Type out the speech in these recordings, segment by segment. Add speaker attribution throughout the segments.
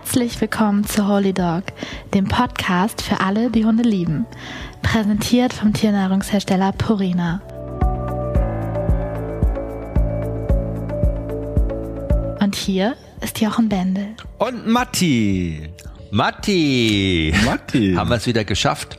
Speaker 1: Herzlich willkommen zu Holy Dog, dem Podcast für alle, die Hunde lieben. Präsentiert vom Tiernahrungshersteller Purina. Und hier ist Jochen Bendel.
Speaker 2: Und Matti. Matti.
Speaker 3: Matti.
Speaker 2: Haben wir es wieder geschafft.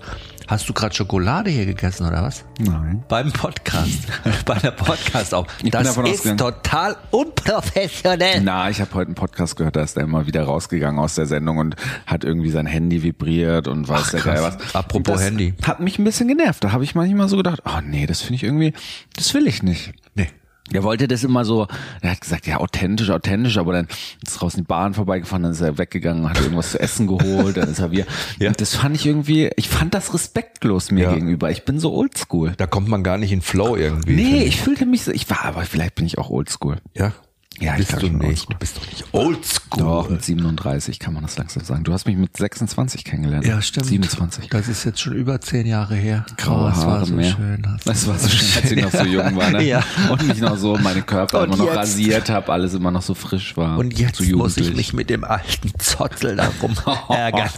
Speaker 2: Hast du gerade Schokolade hier gegessen oder was?
Speaker 3: Nein.
Speaker 2: Beim Podcast. Bei der Podcast auch.
Speaker 3: bin
Speaker 2: Das ist total unprofessionell.
Speaker 3: Na, ich habe heute einen Podcast gehört, da ist er immer wieder rausgegangen aus der Sendung und hat irgendwie sein Handy vibriert und weiß
Speaker 2: Ach,
Speaker 3: der
Speaker 2: krass.
Speaker 3: Geil was.
Speaker 2: Apropos
Speaker 3: das
Speaker 2: Handy.
Speaker 3: Hat mich ein bisschen genervt. Da habe ich manchmal so gedacht, oh nee, das finde ich irgendwie, das will ich nicht.
Speaker 2: Nee.
Speaker 3: Er wollte das immer so, er hat gesagt, ja, authentisch, authentisch, aber dann ist draußen die Bahn vorbeigefahren, dann ist er weggegangen, hat irgendwas zu essen geholt, dann ist er wieder.
Speaker 2: Ja.
Speaker 3: Und das fand ich irgendwie, ich fand das respektlos mir
Speaker 2: Ja.
Speaker 3: gegenüber. Ich bin so oldschool.
Speaker 2: Da kommt man gar nicht in Flow irgendwie.
Speaker 3: Nee,
Speaker 2: finde
Speaker 3: ich fühlte mich so, ich war, aber vielleicht bin ich auch oldschool.
Speaker 2: Ja.
Speaker 3: Ja, ich
Speaker 2: bist
Speaker 3: glaub
Speaker 2: du nicht. Du bist doch nicht oldschool.
Speaker 3: Doch, mit 37 kann man das langsam sagen. Du hast mich mit 26 kennengelernt.
Speaker 2: Ja, stimmt.
Speaker 3: 27.
Speaker 2: Das ist jetzt schon über zehn Jahre her.
Speaker 3: Graue
Speaker 2: Oh, es war
Speaker 3: Haare
Speaker 2: so
Speaker 3: mehr.
Speaker 2: schön.
Speaker 3: Das war so schön, als ich noch so jung war, ne?
Speaker 2: Ja.
Speaker 3: Und mich noch so, meine Körper
Speaker 2: Und
Speaker 3: immer noch
Speaker 2: jetzt-
Speaker 3: rasiert habe, alles immer noch so frisch war.
Speaker 2: Und jetzt muss ich mich mit dem alten Zottel darum ärgern.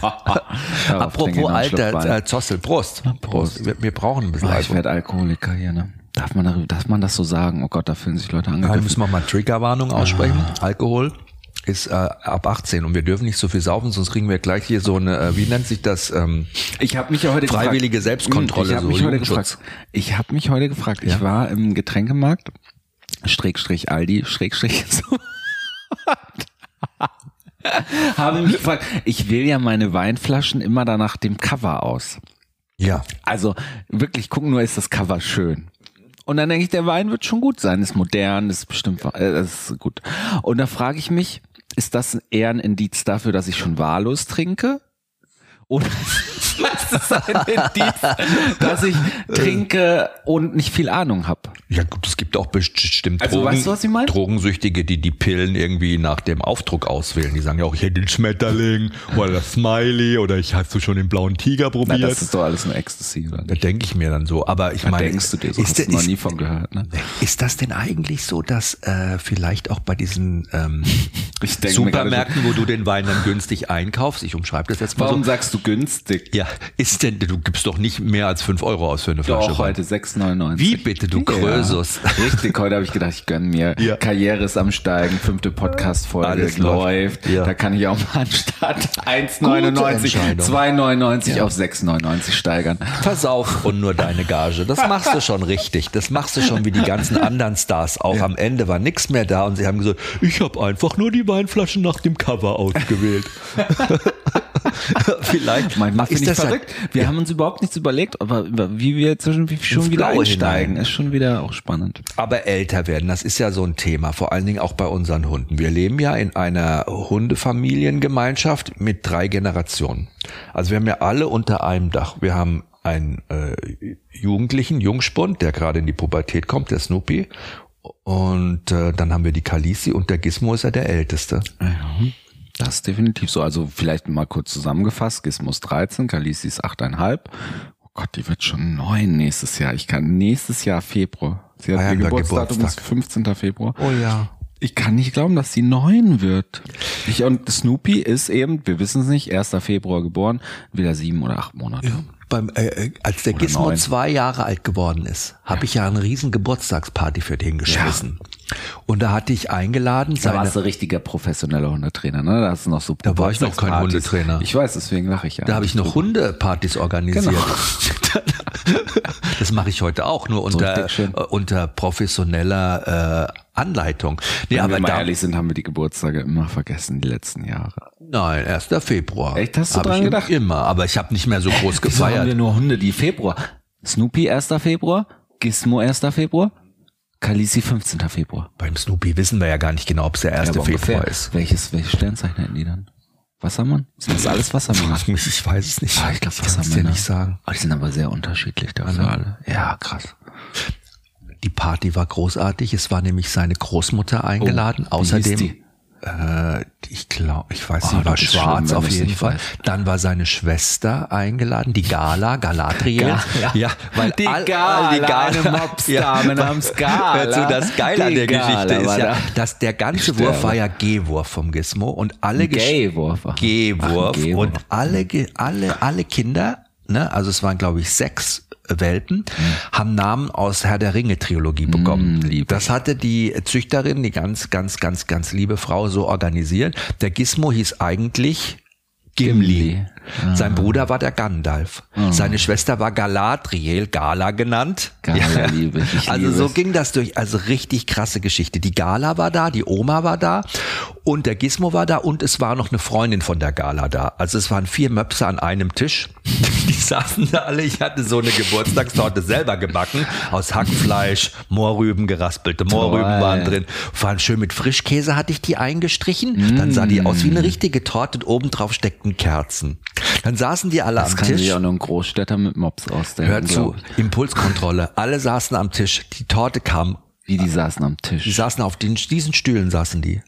Speaker 2: Apropos
Speaker 3: ich noch
Speaker 2: alter äh, Zossel, Prost.
Speaker 3: Prost.
Speaker 2: Wir, wir brauchen ein bisschen
Speaker 3: Ah, ich werde Alkoholiker hier, ne? Darf man, darüber- darf man das so sagen? Oh Gott, da fühlen sich Leute
Speaker 2: Da
Speaker 3: angegriffen.
Speaker 2: müssen wir mal Triggerwarnung aussprechen.
Speaker 3: Ah.
Speaker 2: Alkohol ist äh, ab 18 und wir dürfen nicht so viel saufen, sonst kriegen wir gleich hier so eine, äh, wie nennt sich das? Ähm,
Speaker 3: Ich habe mich ja heute
Speaker 2: Freiwillige
Speaker 3: gefragt,
Speaker 2: Selbstkontrolle,
Speaker 3: Ich habe
Speaker 2: so
Speaker 3: mich, heute gefragt, ich habe mich heute gefragt. Ich
Speaker 2: Ja.
Speaker 3: war im Getränkemarkt, Schrägstrich Aldi, Schrägstrich so. habe mich gefragt, ich wähle ja meine Weinflaschen immer danach dem Cover aus.
Speaker 2: ja.
Speaker 3: Also wirklich gucken nur, ist das Cover schön. Und dann denke ich, der Wein wird schon gut sein, ist modern, ist bestimmt, äh, ist gut. Und da frage ich mich, ist das eher ein Indiz dafür, dass ich schon wahllos trinke? Oder ist ein Indiz, dass ich trinke und nicht viel Ahnung habe?
Speaker 2: Ja gut, es gibt auch bestimmt
Speaker 3: Also, weißt du, was ich meine?
Speaker 2: Drogensüchtige, die die Pillen irgendwie nach dem Aufdruck auswählen. Die sagen ja auch, ich hätte den Schmetterling oder das Smiley oder ich hast du schon den blauen Tiger
Speaker 3: Na,
Speaker 2: probiert.
Speaker 3: das ist doch alles nur Ecstasy, oder?
Speaker 2: da denke ich mir dann so. Aber ich
Speaker 3: Da
Speaker 2: meine,
Speaker 3: denkst du dir so,
Speaker 2: ist,
Speaker 3: hast du noch nie von gehört, ne?
Speaker 2: ist das denn eigentlich so, dass äh, vielleicht auch bei diesen ähm, Supermärkten, wo du den Wein dann günstig einkaufst, ich umschreibe das jetzt mal
Speaker 3: Warum
Speaker 2: so.
Speaker 3: sagst du günstig?
Speaker 2: Ja, ist denn, du gibst doch nicht mehr als fünf Euro aus für eine Flasche
Speaker 3: Doch,
Speaker 2: Wein.
Speaker 3: heute 6,99.
Speaker 2: Wie bitte, du Krösus?
Speaker 3: Ja. Richtig, heute habe ich gedacht, ich gönn mir.
Speaker 2: Ja.
Speaker 3: Karriere ist am Steigen, fünfte Podcast-Folge
Speaker 2: Alles
Speaker 3: läuft.
Speaker 2: läuft. Ja.
Speaker 3: Da kann ich auch mal anstatt
Speaker 2: Gute
Speaker 3: 1,99,
Speaker 2: Entscheidung.
Speaker 3: 2,99 auf 6,99 steigern.
Speaker 2: Versauf und nur deine Gage. Das machst du schon richtig. Das machst du schon wie die ganzen anderen Stars. Auch am Ende war nichts mehr da und sie haben gesagt, ich habe einfach nur die Weinflaschen nach dem Cover ausgewählt. Vielleicht
Speaker 3: Manchmal
Speaker 2: ist
Speaker 3: ich
Speaker 2: das ja-
Speaker 3: verrückt. Wir haben uns überhaupt nichts überlegt, aber wie wir zwischen wie schon
Speaker 2: Ins
Speaker 3: wieder
Speaker 2: Blaue
Speaker 3: einsteigen,
Speaker 2: hinein.
Speaker 3: ist schon wieder auch spannend.
Speaker 2: Aber älter werden, das ist ja so ein Thema, vor allen Dingen auch bei unseren Hunden. Wir leben ja in einer Hundefamiliengemeinschaft mit drei Generationen. Also wir haben ja alle unter einem Dach. Wir haben einen äh, Jugendlichen, Jungspund, der gerade in die Pubertät kommt, der Snoopy. Und äh, dann haben wir die Kalisi und der Gizmo ist ja der Älteste.
Speaker 3: Das ist definitiv so. Also vielleicht mal kurz zusammengefasst. Gizmos 13, Kalisi ist 8,5. Oh Gott, die wird schon neun nächstes Jahr. Ich kann nächstes Jahr Februar. Sie hat
Speaker 2: Feiern
Speaker 3: ihr Geburtsdatum ist
Speaker 2: Geburtstag.
Speaker 3: 15. Februar.
Speaker 2: Oh ja.
Speaker 3: Ich kann nicht glauben, dass sie neun wird. Ich, und Snoopy ist eben, wir wissen es nicht, 1. Februar geboren, wieder sieben oder acht Monate.
Speaker 2: Beim, äh, äh, als der Gizmo zwei Jahre alt geworden ist, habe ich ja eine riesen Geburtstagsparty für den geschmissen. Und da hatte ich eingeladen,
Speaker 3: Da warst du richtiger professioneller Hundetrainer, ne? Da hast du noch so
Speaker 2: Da war ich noch kein
Speaker 3: Geburtstagspartys.
Speaker 2: Hundetrainer.
Speaker 3: Ich weiß, deswegen lache ich ja.
Speaker 2: Da habe ich noch Hundepartys organisiert.
Speaker 3: Genau.
Speaker 2: Das mache ich heute auch, nur unter, äh, unter professioneller äh, Anleitung. Nee,
Speaker 3: Wenn
Speaker 2: aber
Speaker 3: wir mal
Speaker 2: da,
Speaker 3: ehrlich sind, haben wir die Geburtstage immer vergessen, die letzten Jahre.
Speaker 2: nein, 1. Februar.
Speaker 3: Echt? Hast du
Speaker 2: Hab
Speaker 3: dran
Speaker 2: ich
Speaker 3: gedacht?
Speaker 2: Immer, aber ich habe nicht mehr so groß
Speaker 3: Wieso haben wir
Speaker 2: gefeiert.
Speaker 3: nur Hunde, die Februar? Snoopy 1. Februar, Gizmo 1. Februar, Kalisi 15. Februar.
Speaker 2: Beim Snoopy wissen wir ja gar nicht genau, ob es der 1.
Speaker 3: Ja, aber
Speaker 2: Februar ist.
Speaker 3: Welches, welches Sternzeichen hätten die dann? Wassermann? Sind das alles Wassermänner?
Speaker 2: Frag mich, ich weiß es nicht.
Speaker 3: Ah, ich glaube,
Speaker 2: kann's
Speaker 3: Wassermänner.
Speaker 2: dir nicht sagen.
Speaker 3: Oh, die sind aber sehr unterschiedlich dafür alle. Ja, krass.
Speaker 2: Die Party war großartig. Es war nämlich seine Großmutter eingeladen.
Speaker 3: Oh,
Speaker 2: Außerdem? Äh, ich glaube, ich weiß
Speaker 3: Oh,
Speaker 2: nicht, war
Speaker 3: ist
Speaker 2: schwarz
Speaker 3: schlimm,
Speaker 2: auf jeden Fall.
Speaker 3: weißt.
Speaker 2: Dann war seine Schwester eingeladen, die Gala, Galadriel.
Speaker 3: Gala.
Speaker 2: Ja, weil
Speaker 3: Die
Speaker 2: all-
Speaker 3: Gala,
Speaker 2: all die Gala,
Speaker 3: eine Mopsdame namens Gala.
Speaker 2: Hör zu, das Geile an der Geschichte
Speaker 3: Gala
Speaker 2: ist
Speaker 3: war
Speaker 2: ja,
Speaker 3: da.
Speaker 2: dass der ganze Wurf war ja G-Wurf vom Gizmo und alle G-Wurf
Speaker 3: G-Wurf.
Speaker 2: und alle, alle, alle Kinder, ne, also es waren glaube ich sechs Welpen, haben Namen aus Herr der Ringe Trilogie bekommen.
Speaker 3: Mm, lieb
Speaker 2: das hatte die Züchterin, die ganz, ganz, ganz, ganz liebe Frau so organisiert. Der Gizmo hieß eigentlich Gimli.
Speaker 3: Gimli.
Speaker 2: Sein Bruder war der Gandalf. Seine Schwester war Galadriel, Gala genannt.
Speaker 3: Gala liebe ich,
Speaker 2: also
Speaker 3: liebe
Speaker 2: so ging das durch. Also richtig krasse Geschichte. Die Gala war da, die Oma war da und der Gizmo war da und es war noch eine Freundin von der Gala da. Also es waren vier Möpse an einem Tisch. Die saßen da alle. Ich hatte so eine Geburtstagstorte selber gebacken aus Hackfleisch, Mohrrüben, geraspelte Mohrrüben
Speaker 3: Toll.
Speaker 2: waren drin. Waren schön mit Frischkäse hatte ich die eingestrichen. Dann sah die aus wie
Speaker 3: Mm.
Speaker 2: eine richtige Torte und obendrauf steckten Kerzen. Dann saßen die alle
Speaker 3: Das
Speaker 2: am
Speaker 3: kann
Speaker 2: Tisch.
Speaker 3: sich auch nur ein Großstädter mit Mops ausdenken.
Speaker 2: Hör zu. Impulskontrolle. Alle saßen am Tisch. Die Torte kam.
Speaker 3: Wie die saßen am Tisch.
Speaker 2: Die saßen auf den, diesen Stühlen saßen die.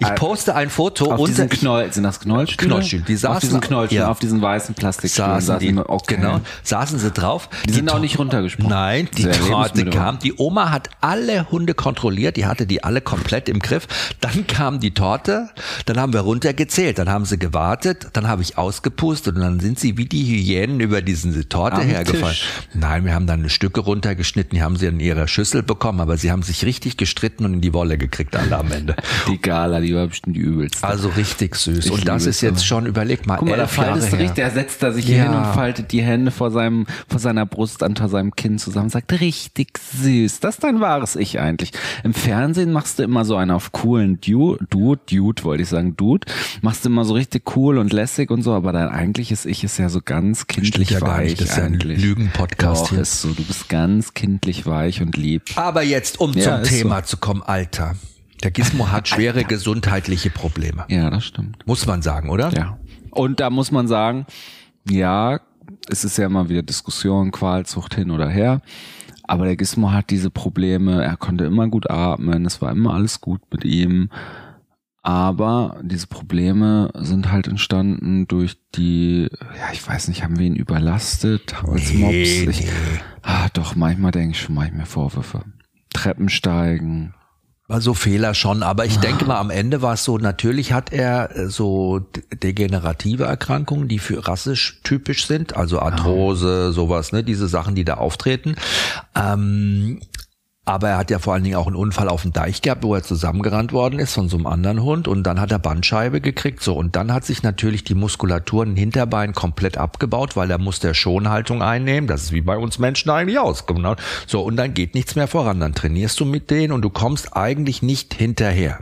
Speaker 2: Ich
Speaker 3: äh,
Speaker 2: poste ein Foto
Speaker 3: auf
Speaker 2: unter
Speaker 3: diesen Knoll, sind das Knollstühle?
Speaker 2: Knollstühle, die
Speaker 3: auf
Speaker 2: saßen-
Speaker 3: diesen Knollstühlen,
Speaker 2: ja.
Speaker 3: auf diesen weißen Plastikstühlen
Speaker 2: saßen die,
Speaker 3: okay.
Speaker 2: genau, saßen sie drauf.
Speaker 3: Die sind auch nicht runtergesprungen.
Speaker 2: Nein, die Torte kam. Die Oma hat alle Hunde kontrolliert, die hatte die alle komplett im Griff. Dann kam die Torte, dann haben wir runtergezählt, dann haben sie gewartet, dann habe ich ausgepustet und dann sind sie wie die Hyänen über diese Torte
Speaker 3: Am
Speaker 2: hergefallen.
Speaker 3: Tisch.
Speaker 2: Nein, wir haben dann Stücke runtergeschnitten, die haben sie in ihrer Schüssel bekommen, aber sie haben sich richtig gestritten und in die Wolle gekriegt alle am Ende.
Speaker 3: Die Gala, die war bestimmt die übelste.
Speaker 2: Also richtig süß.
Speaker 3: Ich
Speaker 2: und das ist jetzt
Speaker 3: aber.
Speaker 2: schon, überleg mal,
Speaker 3: Guck mal, da faltest du
Speaker 2: her.
Speaker 3: richtig, der setzt da sich
Speaker 2: Ja.
Speaker 3: hin und faltet die Hände vor seinem, vor seiner Brust unter seinem Kinn zusammen, sagt richtig süß. Das ist dein wahres Ich eigentlich. Im Fernsehen machst du immer so einen auf coolen Dude, Dude, Dude wollte ich sagen, Dude, machst du immer so richtig cool und lässig und so, aber dein eigentliches Ich ist ja so ganz kindlich
Speaker 2: ja gar
Speaker 3: weich
Speaker 2: nicht, das ist ja ein. Lügen-Podcast hier.
Speaker 3: ist so, du bist ganz kindlich weich und lieb.
Speaker 2: Aber jetzt, um
Speaker 3: Ja,
Speaker 2: zum Thema zu kommen, Alter. Der Gizmo hat schwere gesundheitliche Probleme.
Speaker 3: Ja, das stimmt.
Speaker 2: Muss man sagen, oder?
Speaker 3: Ja. Und da muss man sagen, ja, es ist ja immer wieder Diskussion, Qualzucht hin oder her. Aber der Gizmo hat diese Probleme, er konnte immer gut atmen, es war immer alles gut mit ihm. Aber diese Probleme sind halt entstanden durch die, ja, ich weiß nicht, haben wir ihn überlastet als?
Speaker 2: Nee,
Speaker 3: Ich,
Speaker 2: nee.
Speaker 3: ah, doch, manchmal denke ich schon, mache ich mir Vorwürfe. Treppensteigen.
Speaker 2: War so Fehler schon, aber ich denke mal, am Ende war es so, natürlich hat er äh, so de- degenerative Erkrankungen, die für rassisch typisch sind, also Arthrose, sowas, ne, diese Sachen, die da auftreten. Ähm, aber er hat ja vor allen Dingen auch einen Unfall auf dem Deich gehabt, wo er zusammengerannt worden ist von so einem anderen Hund und dann hat er Bandscheibe gekriegt, so und dann hat sich natürlich die Muskulatur im Hinterbein komplett abgebaut, weil er musste ja Schonhaltung einnehmen, das ist wie bei uns Menschen eigentlich aus, genau. So und dann geht nichts mehr voran, dann trainierst du mit denen und du kommst eigentlich nicht hinterher.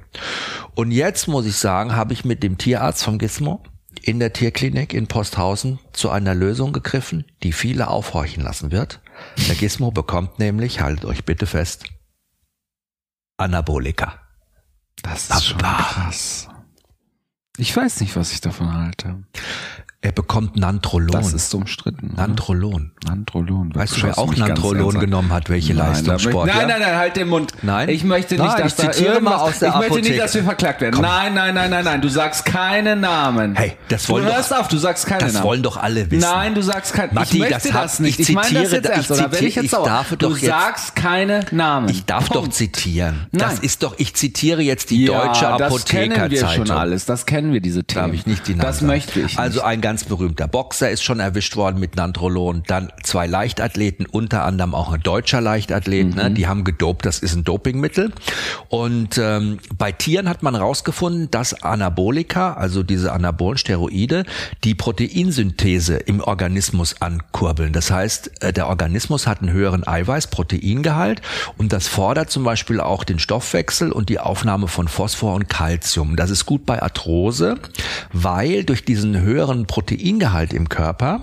Speaker 2: Und jetzt muss ich sagen, habe ich mit dem Tierarzt vom Gizmo in der Tierklinik in Posthausen zu einer Lösung gegriffen, die viele aufhorchen lassen wird. Der Gizmo bekommt nämlich, haltet euch bitte fest, Anabolika.
Speaker 3: Das ist schon krass. Ich weiß nicht, was ich davon halte.
Speaker 2: Er bekommt Nantrolon.
Speaker 3: Das ist umstritten. oder?
Speaker 2: Nantrolon.
Speaker 3: Nandrolon.
Speaker 2: Weißt du,
Speaker 3: Du
Speaker 2: wer auch Nantrolon genommen hat? Welche
Speaker 3: Nein,
Speaker 2: Leistungssport?
Speaker 3: möchte- Nein, nein, nein, halt den Mund.
Speaker 2: Nein?
Speaker 3: Ich möchte nicht,
Speaker 2: Nein,
Speaker 3: dass
Speaker 2: ich zitiere mal aus der
Speaker 3: Ich möchte
Speaker 2: Apotheke.
Speaker 3: nicht, dass wir verklagt werden.
Speaker 2: Komm.
Speaker 3: Nein, nein, nein, nein, nein. Du sagst keine Namen.
Speaker 2: Hey, das wollen
Speaker 3: du
Speaker 2: doch-
Speaker 3: hörst auf, du sagst keine
Speaker 2: Das
Speaker 3: Namen.
Speaker 2: wollen doch alle wissen.
Speaker 3: Nein, du sagst kein.
Speaker 2: Matti,
Speaker 3: ich möchte
Speaker 2: das
Speaker 3: das,
Speaker 2: hab-
Speaker 3: nicht.
Speaker 2: ich
Speaker 3: Ich, meine das jetzt
Speaker 2: ich
Speaker 3: erst. Oder werde ich jetzt
Speaker 2: ich
Speaker 3: sauer?
Speaker 2: darf
Speaker 3: du
Speaker 2: doch jetzt-
Speaker 3: sagst keine Namen.
Speaker 2: Ich darf
Speaker 3: Punkt.
Speaker 2: doch zitieren.
Speaker 3: Nein.
Speaker 2: Das ist doch, ich zitiere jetzt die deutsche
Speaker 3: ja, das kennen wir
Speaker 2: Apothekerzeitung.
Speaker 3: schon alles. Das kennen wir, diese Themen.
Speaker 2: Darf ich nicht die Namen
Speaker 3: Das möchte ich
Speaker 2: Also ein ganz berühmter Boxer ist schon erwischt worden mit Nandrolon. Dann zwei Leichtathleten, unter anderem auch ein deutscher Leichtathlet,
Speaker 3: Mhm.
Speaker 2: ne? die haben gedopt. Das ist ein Dopingmittel. Und ähm, bei Tieren hat man herausgefunden, dass Anabolika, also diese anabolen Steroide, die Proteinsynthese im Organismus ankurbeln. Das heißt, äh, der Organismus hat einen höheren Eiweiß-Proteingehalt und das fordert zum Beispiel auch den Stoffwechsel und die Aufnahme von Phosphor und Calcium. Das ist gut bei Arthrose, weil durch diesen höheren Proteingehalt im Körper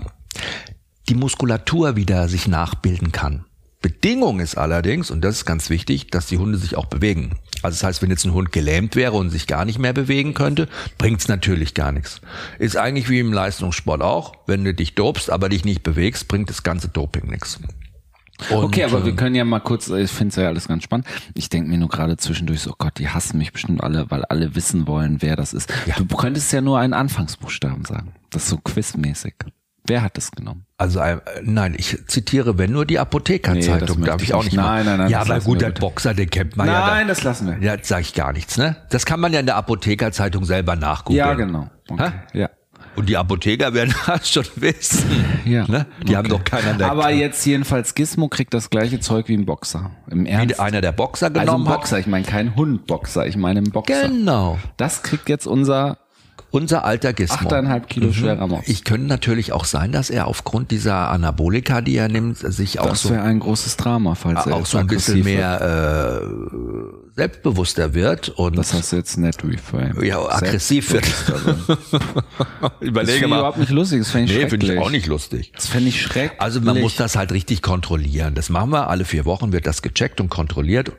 Speaker 2: die Muskulatur wieder sich nachbilden kann. Bedingung ist allerdings, und das ist ganz wichtig, dass die Hunde sich auch bewegen. Also das heißt, wenn jetzt ein Hund gelähmt wäre und sich gar nicht mehr bewegen könnte, bringt's natürlich gar nichts. Ist eigentlich wie im Leistungssport auch. Wenn du dich dopst, aber dich nicht bewegst, bringt das ganze Doping nichts. Und,
Speaker 3: okay, aber wir können ja mal kurz, ich finde es ja alles ganz spannend. Ich denke mir nur gerade zwischendurch so, oh Gott, die hassen mich bestimmt alle, weil alle wissen wollen, wer das ist. Du könntest ja nur einen Anfangsbuchstaben sagen. Das ist so quizmäßig. Wer hat das genommen?
Speaker 2: Also äh, nein, ich zitiere, wenn nur die
Speaker 3: Nee,
Speaker 2: Apothekerzeitung,
Speaker 3: möchte
Speaker 2: darf
Speaker 3: ich
Speaker 2: auch
Speaker 3: nicht. Nein, nein, nein,
Speaker 2: Ja, aber gut, der. Boxer, den kennt man ja.
Speaker 3: Nein,
Speaker 2: da-
Speaker 3: das lassen wir.
Speaker 2: Ja, sag ich gar nichts, ne? Das kann man ja in der Apothekerzeitung selber nachgucken.
Speaker 3: Ja, genau. Okay. Ja.
Speaker 2: Und die Apotheker werden das schon wissen.
Speaker 3: Ja.
Speaker 2: Ne? Die haben doch keiner der
Speaker 3: Aber jetzt jedenfalls Gizmo kriegt das gleiche Zeug wie ein Boxer. Im Ernst.
Speaker 2: wie einer der Boxer
Speaker 3: also ein
Speaker 2: genommen
Speaker 3: Boxer, ich meine kein Hundboxer, ich meine einen Boxer.
Speaker 2: hat. Genau.
Speaker 3: Das kriegt jetzt unser
Speaker 2: Unser alter Gizmo.
Speaker 3: 8,5 Kilo schwerer Mops.
Speaker 2: Ich könnte natürlich auch sein, dass er aufgrund dieser Anabolika, die er nimmt, sich auch
Speaker 3: Das
Speaker 2: so
Speaker 3: wäre ein großes Drama, falls er
Speaker 2: auch so ein bisschen mehr äh, selbstbewusster wird und
Speaker 3: Das hast du jetzt nett reframed.
Speaker 2: ja, aggressiv wird.
Speaker 3: Das
Speaker 2: Überlege
Speaker 3: finde ich überhaupt nicht lustig, das fände ich
Speaker 2: Nee,
Speaker 3: schrecklich.
Speaker 2: finde ich auch nicht lustig.
Speaker 3: Das fände ich schrecklich.
Speaker 2: Also man muss das halt richtig kontrollieren. Das machen wir. Alle vier Wochen wird das gecheckt und kontrolliert.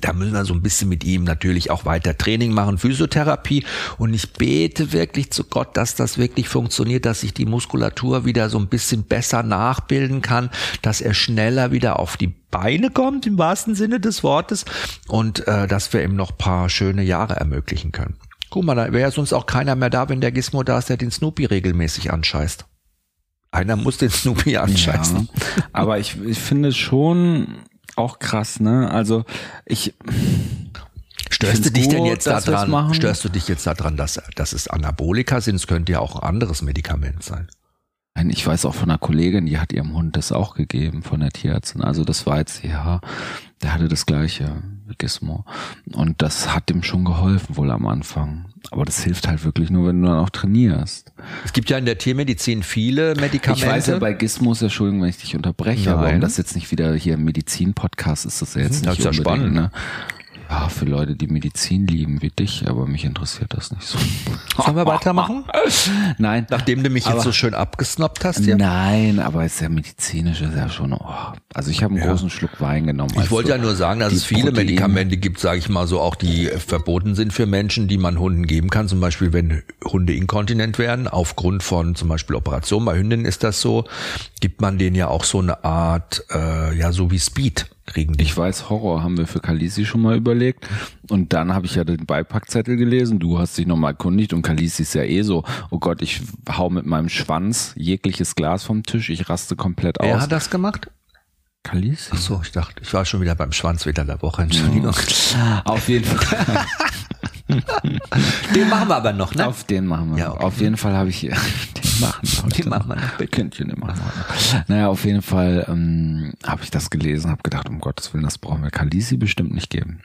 Speaker 2: Da müssen wir so ein bisschen mit ihm natürlich auch weiter Training machen, Physiotherapie. Und ich bete wirklich zu Gott, dass das wirklich funktioniert, dass sich die Muskulatur wieder so ein bisschen besser nachbilden kann, dass er schneller wieder auf die Beine kommt, im wahrsten Sinne des Wortes. Und äh, dass wir ihm noch paar schöne Jahre ermöglichen können. Guck mal, da wäre sonst auch keiner mehr da, wenn der Gizmo da ist, der den Snoopy regelmäßig anscheißt. Einer muss den Snoopy anscheißen.
Speaker 3: Ja, aber ich, ich finde es schon auch krass, ne? Also ich
Speaker 2: Störst du dich denn
Speaker 3: gut,
Speaker 2: jetzt
Speaker 3: dass wir's
Speaker 2: daran? Störst du dich jetzt daran, dass, dass es Anabolika sind? Es könnte ja auch ein anderes Medikament sein.
Speaker 3: Nein, Ich weiß auch von einer Kollegin, die hat ihrem Hund das auch gegeben von der Tierärztin. Also das war jetzt, ja, der hatte das gleiche Gizmo. Und das hat dem schon geholfen, wohl am Anfang. Aber das hilft halt wirklich nur, wenn du dann auch trainierst.
Speaker 2: Es gibt ja in der Tiermedizin viele Medikamente.
Speaker 3: Ich weiß ja bei Gizmos, Entschuldigung, wenn ich dich unterbreche, aber
Speaker 2: Nein.
Speaker 3: um das jetzt nicht wieder hier im Medizin-Podcast ist, das ja jetzt
Speaker 2: Mhm, das
Speaker 3: nicht
Speaker 2: ist ja spannend.
Speaker 3: ne? Ja, für Leute, die Medizin lieben wie dich, aber mich interessiert das nicht so.
Speaker 2: Sollen wir weitermachen?
Speaker 3: Nein.
Speaker 2: Nachdem du mich
Speaker 3: Aber-
Speaker 2: jetzt so schön abgesnoppt hast hier.
Speaker 3: Nein, aber es ist ja medizinisch, ist ja schon, oh. also ich habe einen großen Schluck Wein genommen.
Speaker 2: Ich wollte
Speaker 3: so
Speaker 2: ja nur sagen, dass es viele
Speaker 3: Proteine-
Speaker 2: Medikamente gibt, sage ich mal so, auch die verboten sind für Menschen, die man Hunden geben kann. Zum Beispiel, wenn Hunde inkontinent werden, aufgrund von zum Beispiel Operationen. Bei Hündinnen ist das so, gibt man denen ja auch so eine Art, äh, ja, so wie Speed kriegen die.
Speaker 3: Ich weiß, Horror haben wir für Kalisi schon mal überlegt. Und dann habe ich ja den Beipackzettel gelesen. Du hast dich nochmal erkundigt und Kalisi ist ja eh so, oh Gott, ich hau mit meinem Schwanz jegliches Glas vom Tisch, ich raste komplett
Speaker 2: Wer
Speaker 3: aus.
Speaker 2: hat das gemacht?
Speaker 3: Kalisi?
Speaker 2: Ach so, ich dachte, ich war schon wieder beim Schwanzwetter der Woche. Entschuldigung.
Speaker 3: Auf jeden Fall.
Speaker 2: Den machen wir aber noch, ne?
Speaker 3: Auf den machen wir.
Speaker 2: Ja, okay.
Speaker 3: Auf jeden Fall habe ich den machen wir
Speaker 2: Den machen wir noch, bitte.
Speaker 3: Den machen wir noch. Naja, auf jeden Fall ähm, habe ich das gelesen, habe gedacht, um Gottes Willen, das brauchen wir Kalisi bestimmt nicht geben.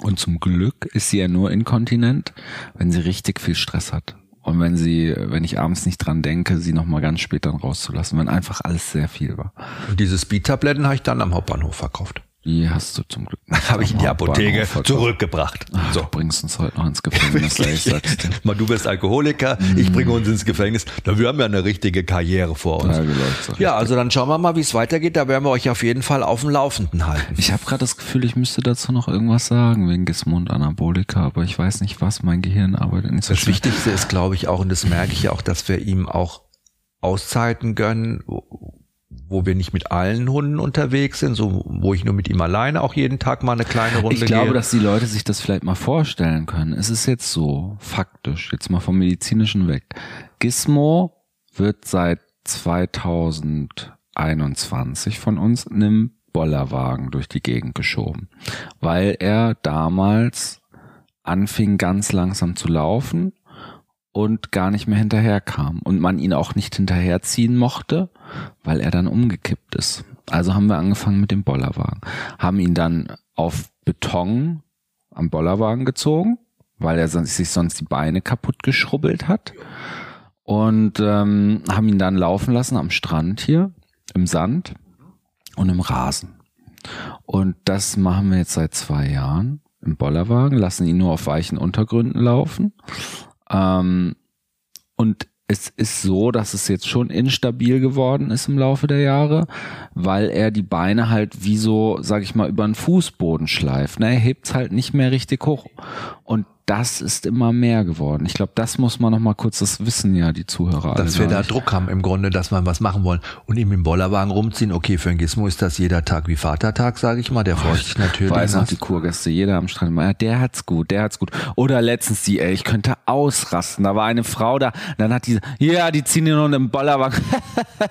Speaker 3: Und zum Glück ist sie ja nur inkontinent, wenn sie richtig viel Stress hat. Und wenn sie, wenn ich abends nicht dran denke, sie nochmal ganz spät dann rauszulassen, wenn einfach alles sehr viel war.
Speaker 2: Und diese Speed-Tabletten habe ich dann am Hauptbahnhof verkauft.
Speaker 3: Die hast du zum Glück.
Speaker 2: Habe ich in die Apotheke zurückgebracht.
Speaker 3: Ach, Du bringst uns heute noch ins Gefängnis, ich sag's dir.
Speaker 2: Mal, du bist Alkoholiker, ich bringe uns ins Gefängnis. Na, wir haben ja eine richtige Karriere vor uns.
Speaker 3: Ja.
Speaker 2: Ja, also dann schauen wir mal, wie es weitergeht. Da werden wir euch auf jeden Fall auf dem Laufenden halten.
Speaker 3: Ich habe gerade das Gefühl, ich müsste dazu noch irgendwas sagen wegen Gizmo und Anabolika, aber ich weiß nicht was. Mein Gehirn arbeitet nicht so
Speaker 2: Das
Speaker 3: schnell.
Speaker 2: Wichtigste ist, glaube ich, auch, und das merke ich ja auch, dass wir ihm auch Auszeiten gönnen, wo- wir nicht mit allen Hunden unterwegs sind, so wo ich nur mit ihm alleine auch jeden Tag mal eine kleine Runde
Speaker 3: Ich glaube,
Speaker 2: gehe.
Speaker 3: dass die Leute sich das vielleicht mal vorstellen können. Es ist jetzt so, faktisch, jetzt mal vom medizinischen weg. Gizmo wird seit 2021 von uns in einem Bollerwagen durch die Gegend geschoben, weil er damals anfing ganz langsam zu laufen und gar nicht mehr hinterherkam und man ihn auch nicht hinterherziehen mochte, weil er dann umgekippt ist. Also haben wir angefangen mit dem Bollerwagen, haben ihn dann auf Beton am Bollerwagen gezogen, weil er sich sonst die Beine kaputt geschrubbelt hat und ähm, haben ihn dann laufen lassen am Strand hier im Sand und im Rasen. Und das machen wir jetzt seit zwei Jahren im Bollerwagen, lassen ihn nur auf weichen Untergründen laufen. Ähm, und es ist so, dass es jetzt schon instabil geworden ist im Laufe der Jahre, weil er die Beine halt wie so, sag ich mal, über den Fußboden schleift. Ne? Er hebt's halt nicht mehr richtig hoch. Und das ist immer mehr geworden. Ich glaube, das muss man noch mal kurz, das wissen ja die Zuhörer
Speaker 2: Dass wir da
Speaker 3: nicht.
Speaker 2: Druck haben im Grunde, dass wir was machen wollen und ihm im Bollerwagen rumziehen. Okay, für einen Gizmo ist das jeder Tag wie Vatertag, sage ich mal. Der freut sich natürlich.
Speaker 3: Weiß noch die Kurgäste, jeder am Strand. Ja, der hat's gut, der hat's gut. Oder letztens die, ey, ich könnte ausrasten. Da war eine Frau da, dann hat die, ja, die ziehen ihn nun im Bollerwagen.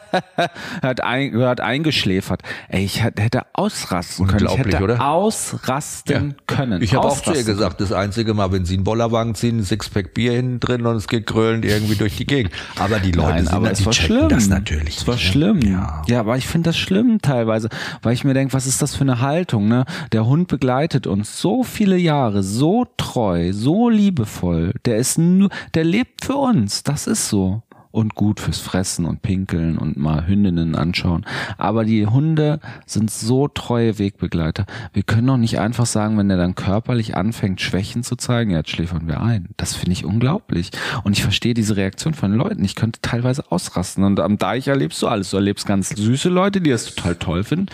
Speaker 3: hat, ein, hat eingeschläfert. Ey, ich hätte- ausrasten können. Ich hätte
Speaker 2: oder?
Speaker 3: ausrasten können.
Speaker 2: Ich habe auch zu ihr gesagt, das einzige Mal, wenn sie einen Bollerwagen ziehen, ein Sixpack Bier hinten drin und es geht grölend irgendwie durch die Gegend. Aber die Leute
Speaker 3: Nein,
Speaker 2: sind
Speaker 3: aber
Speaker 2: da-
Speaker 3: es
Speaker 2: die
Speaker 3: war schlimm.
Speaker 2: das natürlich.
Speaker 3: Es war
Speaker 2: nicht, ne?
Speaker 3: schlimm.
Speaker 2: Ja.
Speaker 3: Ja, aber ich finde das schlimm teilweise, weil ich mir denke, was ist das für eine Haltung? Ne? Der Hund begleitet uns so viele Jahre, so treu, so liebevoll. Der ist nur, der lebt für uns. Das ist so. Und gut fürs Fressen und Pinkeln und mal Hündinnen anschauen. Aber die Hunde sind so treue Wegbegleiter. Wir können doch nicht einfach sagen, wenn der dann körperlich anfängt, Schwächen zu zeigen, jetzt schläfern wir ein. Das finde ich unglaublich. Und ich verstehe diese Reaktion von Leuten. Ich könnte teilweise ausrasten. Und am Deich erlebst du alles. Du erlebst ganz süße Leute, die das total toll finden.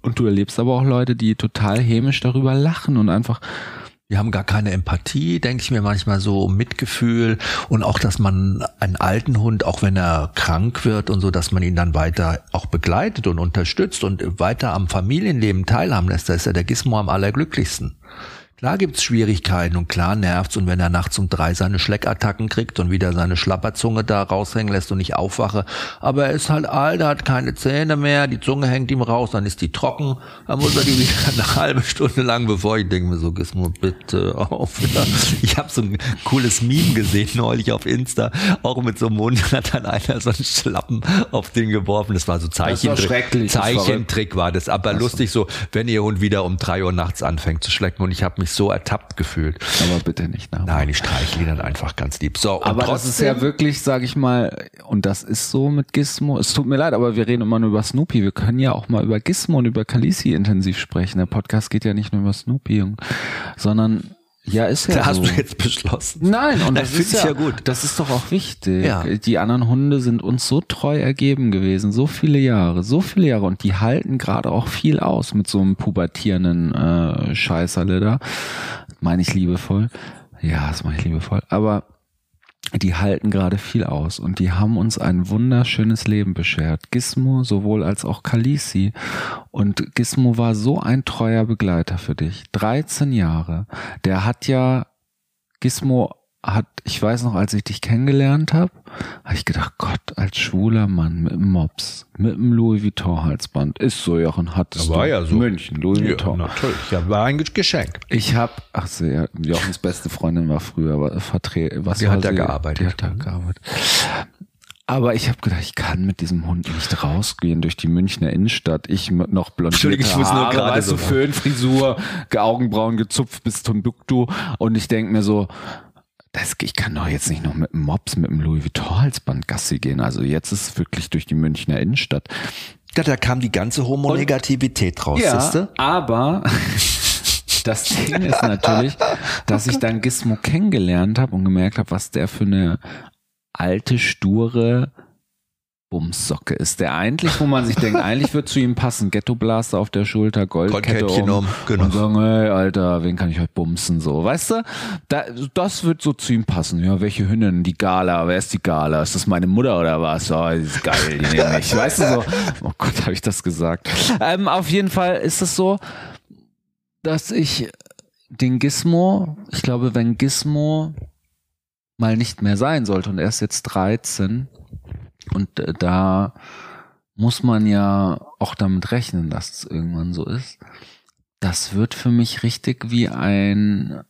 Speaker 3: Und du erlebst aber auch Leute, die total hämisch darüber lachen und einfach,
Speaker 2: Wir haben gar keine Empathie, denke ich mir manchmal so, Mitgefühl und auch, dass man einen alten Hund, auch wenn er krank wird und so, dass man ihn dann weiter auch begleitet und unterstützt und weiter am Familienleben teilhaben lässt. Da ist ja der Gizmo am allerglücklichsten. Klar gibt's Schwierigkeiten und klar nervt's. Und wenn er nachts um drei seine Schleckattacken kriegt und wieder seine Schlapperzunge da raushängen lässt und ich aufwache, aber er ist halt alt, er hat keine Zähne mehr, die Zunge hängt ihm raus, dann ist die trocken, dann muss er die wieder eine halbe Stunde lang, bevor ich denke mir so, Gizmo, bitte auf. Ich habe so ein cooles Meme gesehen neulich auf Insta, auch mit so einem Hund, da hat dann einer so einen Schlappen auf den geworfen, das war so Zeichentrick. Zeichentrick war das, aber lustig so, wenn ihr Hund wieder um drei Uhr nachts anfängt zu schlecken. Und ich habe mich so ertappt gefühlt.
Speaker 3: aber bitte nicht nach.
Speaker 2: Nein, ich streichle ihn dann einfach ganz lieb. So,
Speaker 3: Aber
Speaker 2: trotzdem,
Speaker 3: das ist ja wirklich, sage ich mal, und das ist so mit Gizmo. Es tut mir leid, aber wir reden immer nur über Snoopy. Wir können ja auch mal über Gizmo und über Khaleesi intensiv sprechen. Der Podcast geht ja nicht nur über Snoopy, und- sondern ja, ist ja
Speaker 2: da hast
Speaker 3: so.
Speaker 2: du jetzt beschlossen.
Speaker 3: Nein, und das,
Speaker 2: Das finde
Speaker 3: ist
Speaker 2: ich
Speaker 3: ja,
Speaker 2: ja gut.
Speaker 3: Das ist doch auch wichtig.
Speaker 2: Ja.
Speaker 3: Die anderen Hunde sind uns so treu ergeben gewesen, so viele Jahre, so viele Jahre und die halten gerade auch viel aus mit so einem pubertierenden äh, Scheißerle da. Meine ich liebevoll. Ja, das meine ich liebevoll. Aber die halten gerade viel aus und die haben uns ein wunderschönes Leben beschert. Gizmo sowohl als auch Khaleesi. Und Gizmo war so ein treuer Begleiter für dich. 13 Jahre. Der hat ja, Gizmo hat, ich weiß noch, als ich dich kennengelernt habe, habe ich gedacht, Gott, als schwuler Mann mit dem Mops, mit dem Louis Vuitton Halsband, ist so, Jochen, hattest
Speaker 2: Ja, war ja so.
Speaker 3: München, Louis Vuitton.
Speaker 2: natürlich. Ja, war ein Geschenk.
Speaker 3: Ich hab, ach so, ja, Jochens beste Freundin war früher, war Vertre was
Speaker 2: Die hat da gearbeitet.
Speaker 3: Die hat da gearbeitet. Aber ich habe gedacht, ich kann mit diesem Hund nicht rausgehen durch die Münchner Innenstadt. Ich mit noch blondierte
Speaker 2: Entschuldigung, ich muss nur
Speaker 3: Haare,
Speaker 2: gerade
Speaker 3: weißt
Speaker 2: so-
Speaker 3: Föhnfrisur, Augenbrauen gezupft bis Timbuktu. Und ich denk mir so, das, ich kann doch jetzt nicht noch mit dem Mops, mit dem Louis Vuitton Halsband Gassi gehen. Also jetzt ist es wirklich durch die Münchner Innenstadt.
Speaker 2: Ja, da kam die ganze Homonegativität raus, siehst du?
Speaker 3: aber das Ding ist natürlich, dass ich dann Gizmo kennengelernt habe und gemerkt habe, was der für eine alte, sture Bumssocke ist. Der eigentlich, wo man sich denkt, eigentlich wird zu ihm passen, Ghetto Blaster auf der Schulter, Goldkette um,
Speaker 2: um, genau.
Speaker 3: und sagen, hey, Alter, wen kann ich heute bumsen, so, weißt du? Da, das wird so zu ihm passen. Ja, welche Hündin? Die Gala, wer ist die Gala? Ist das meine Mutter oder was? Oh, die ist geil, die nehme ich. Weißt du so? Oh Gott, habe ich das gesagt. Ähm, auf jeden Fall ist es so, dass ich den Gizmo, ich glaube, wenn Gizmo mal nicht mehr sein sollte und er ist jetzt 13 und äh, da muss man ja auch damit rechnen, dass es irgendwann so ist. Das wird für mich richtig wie ein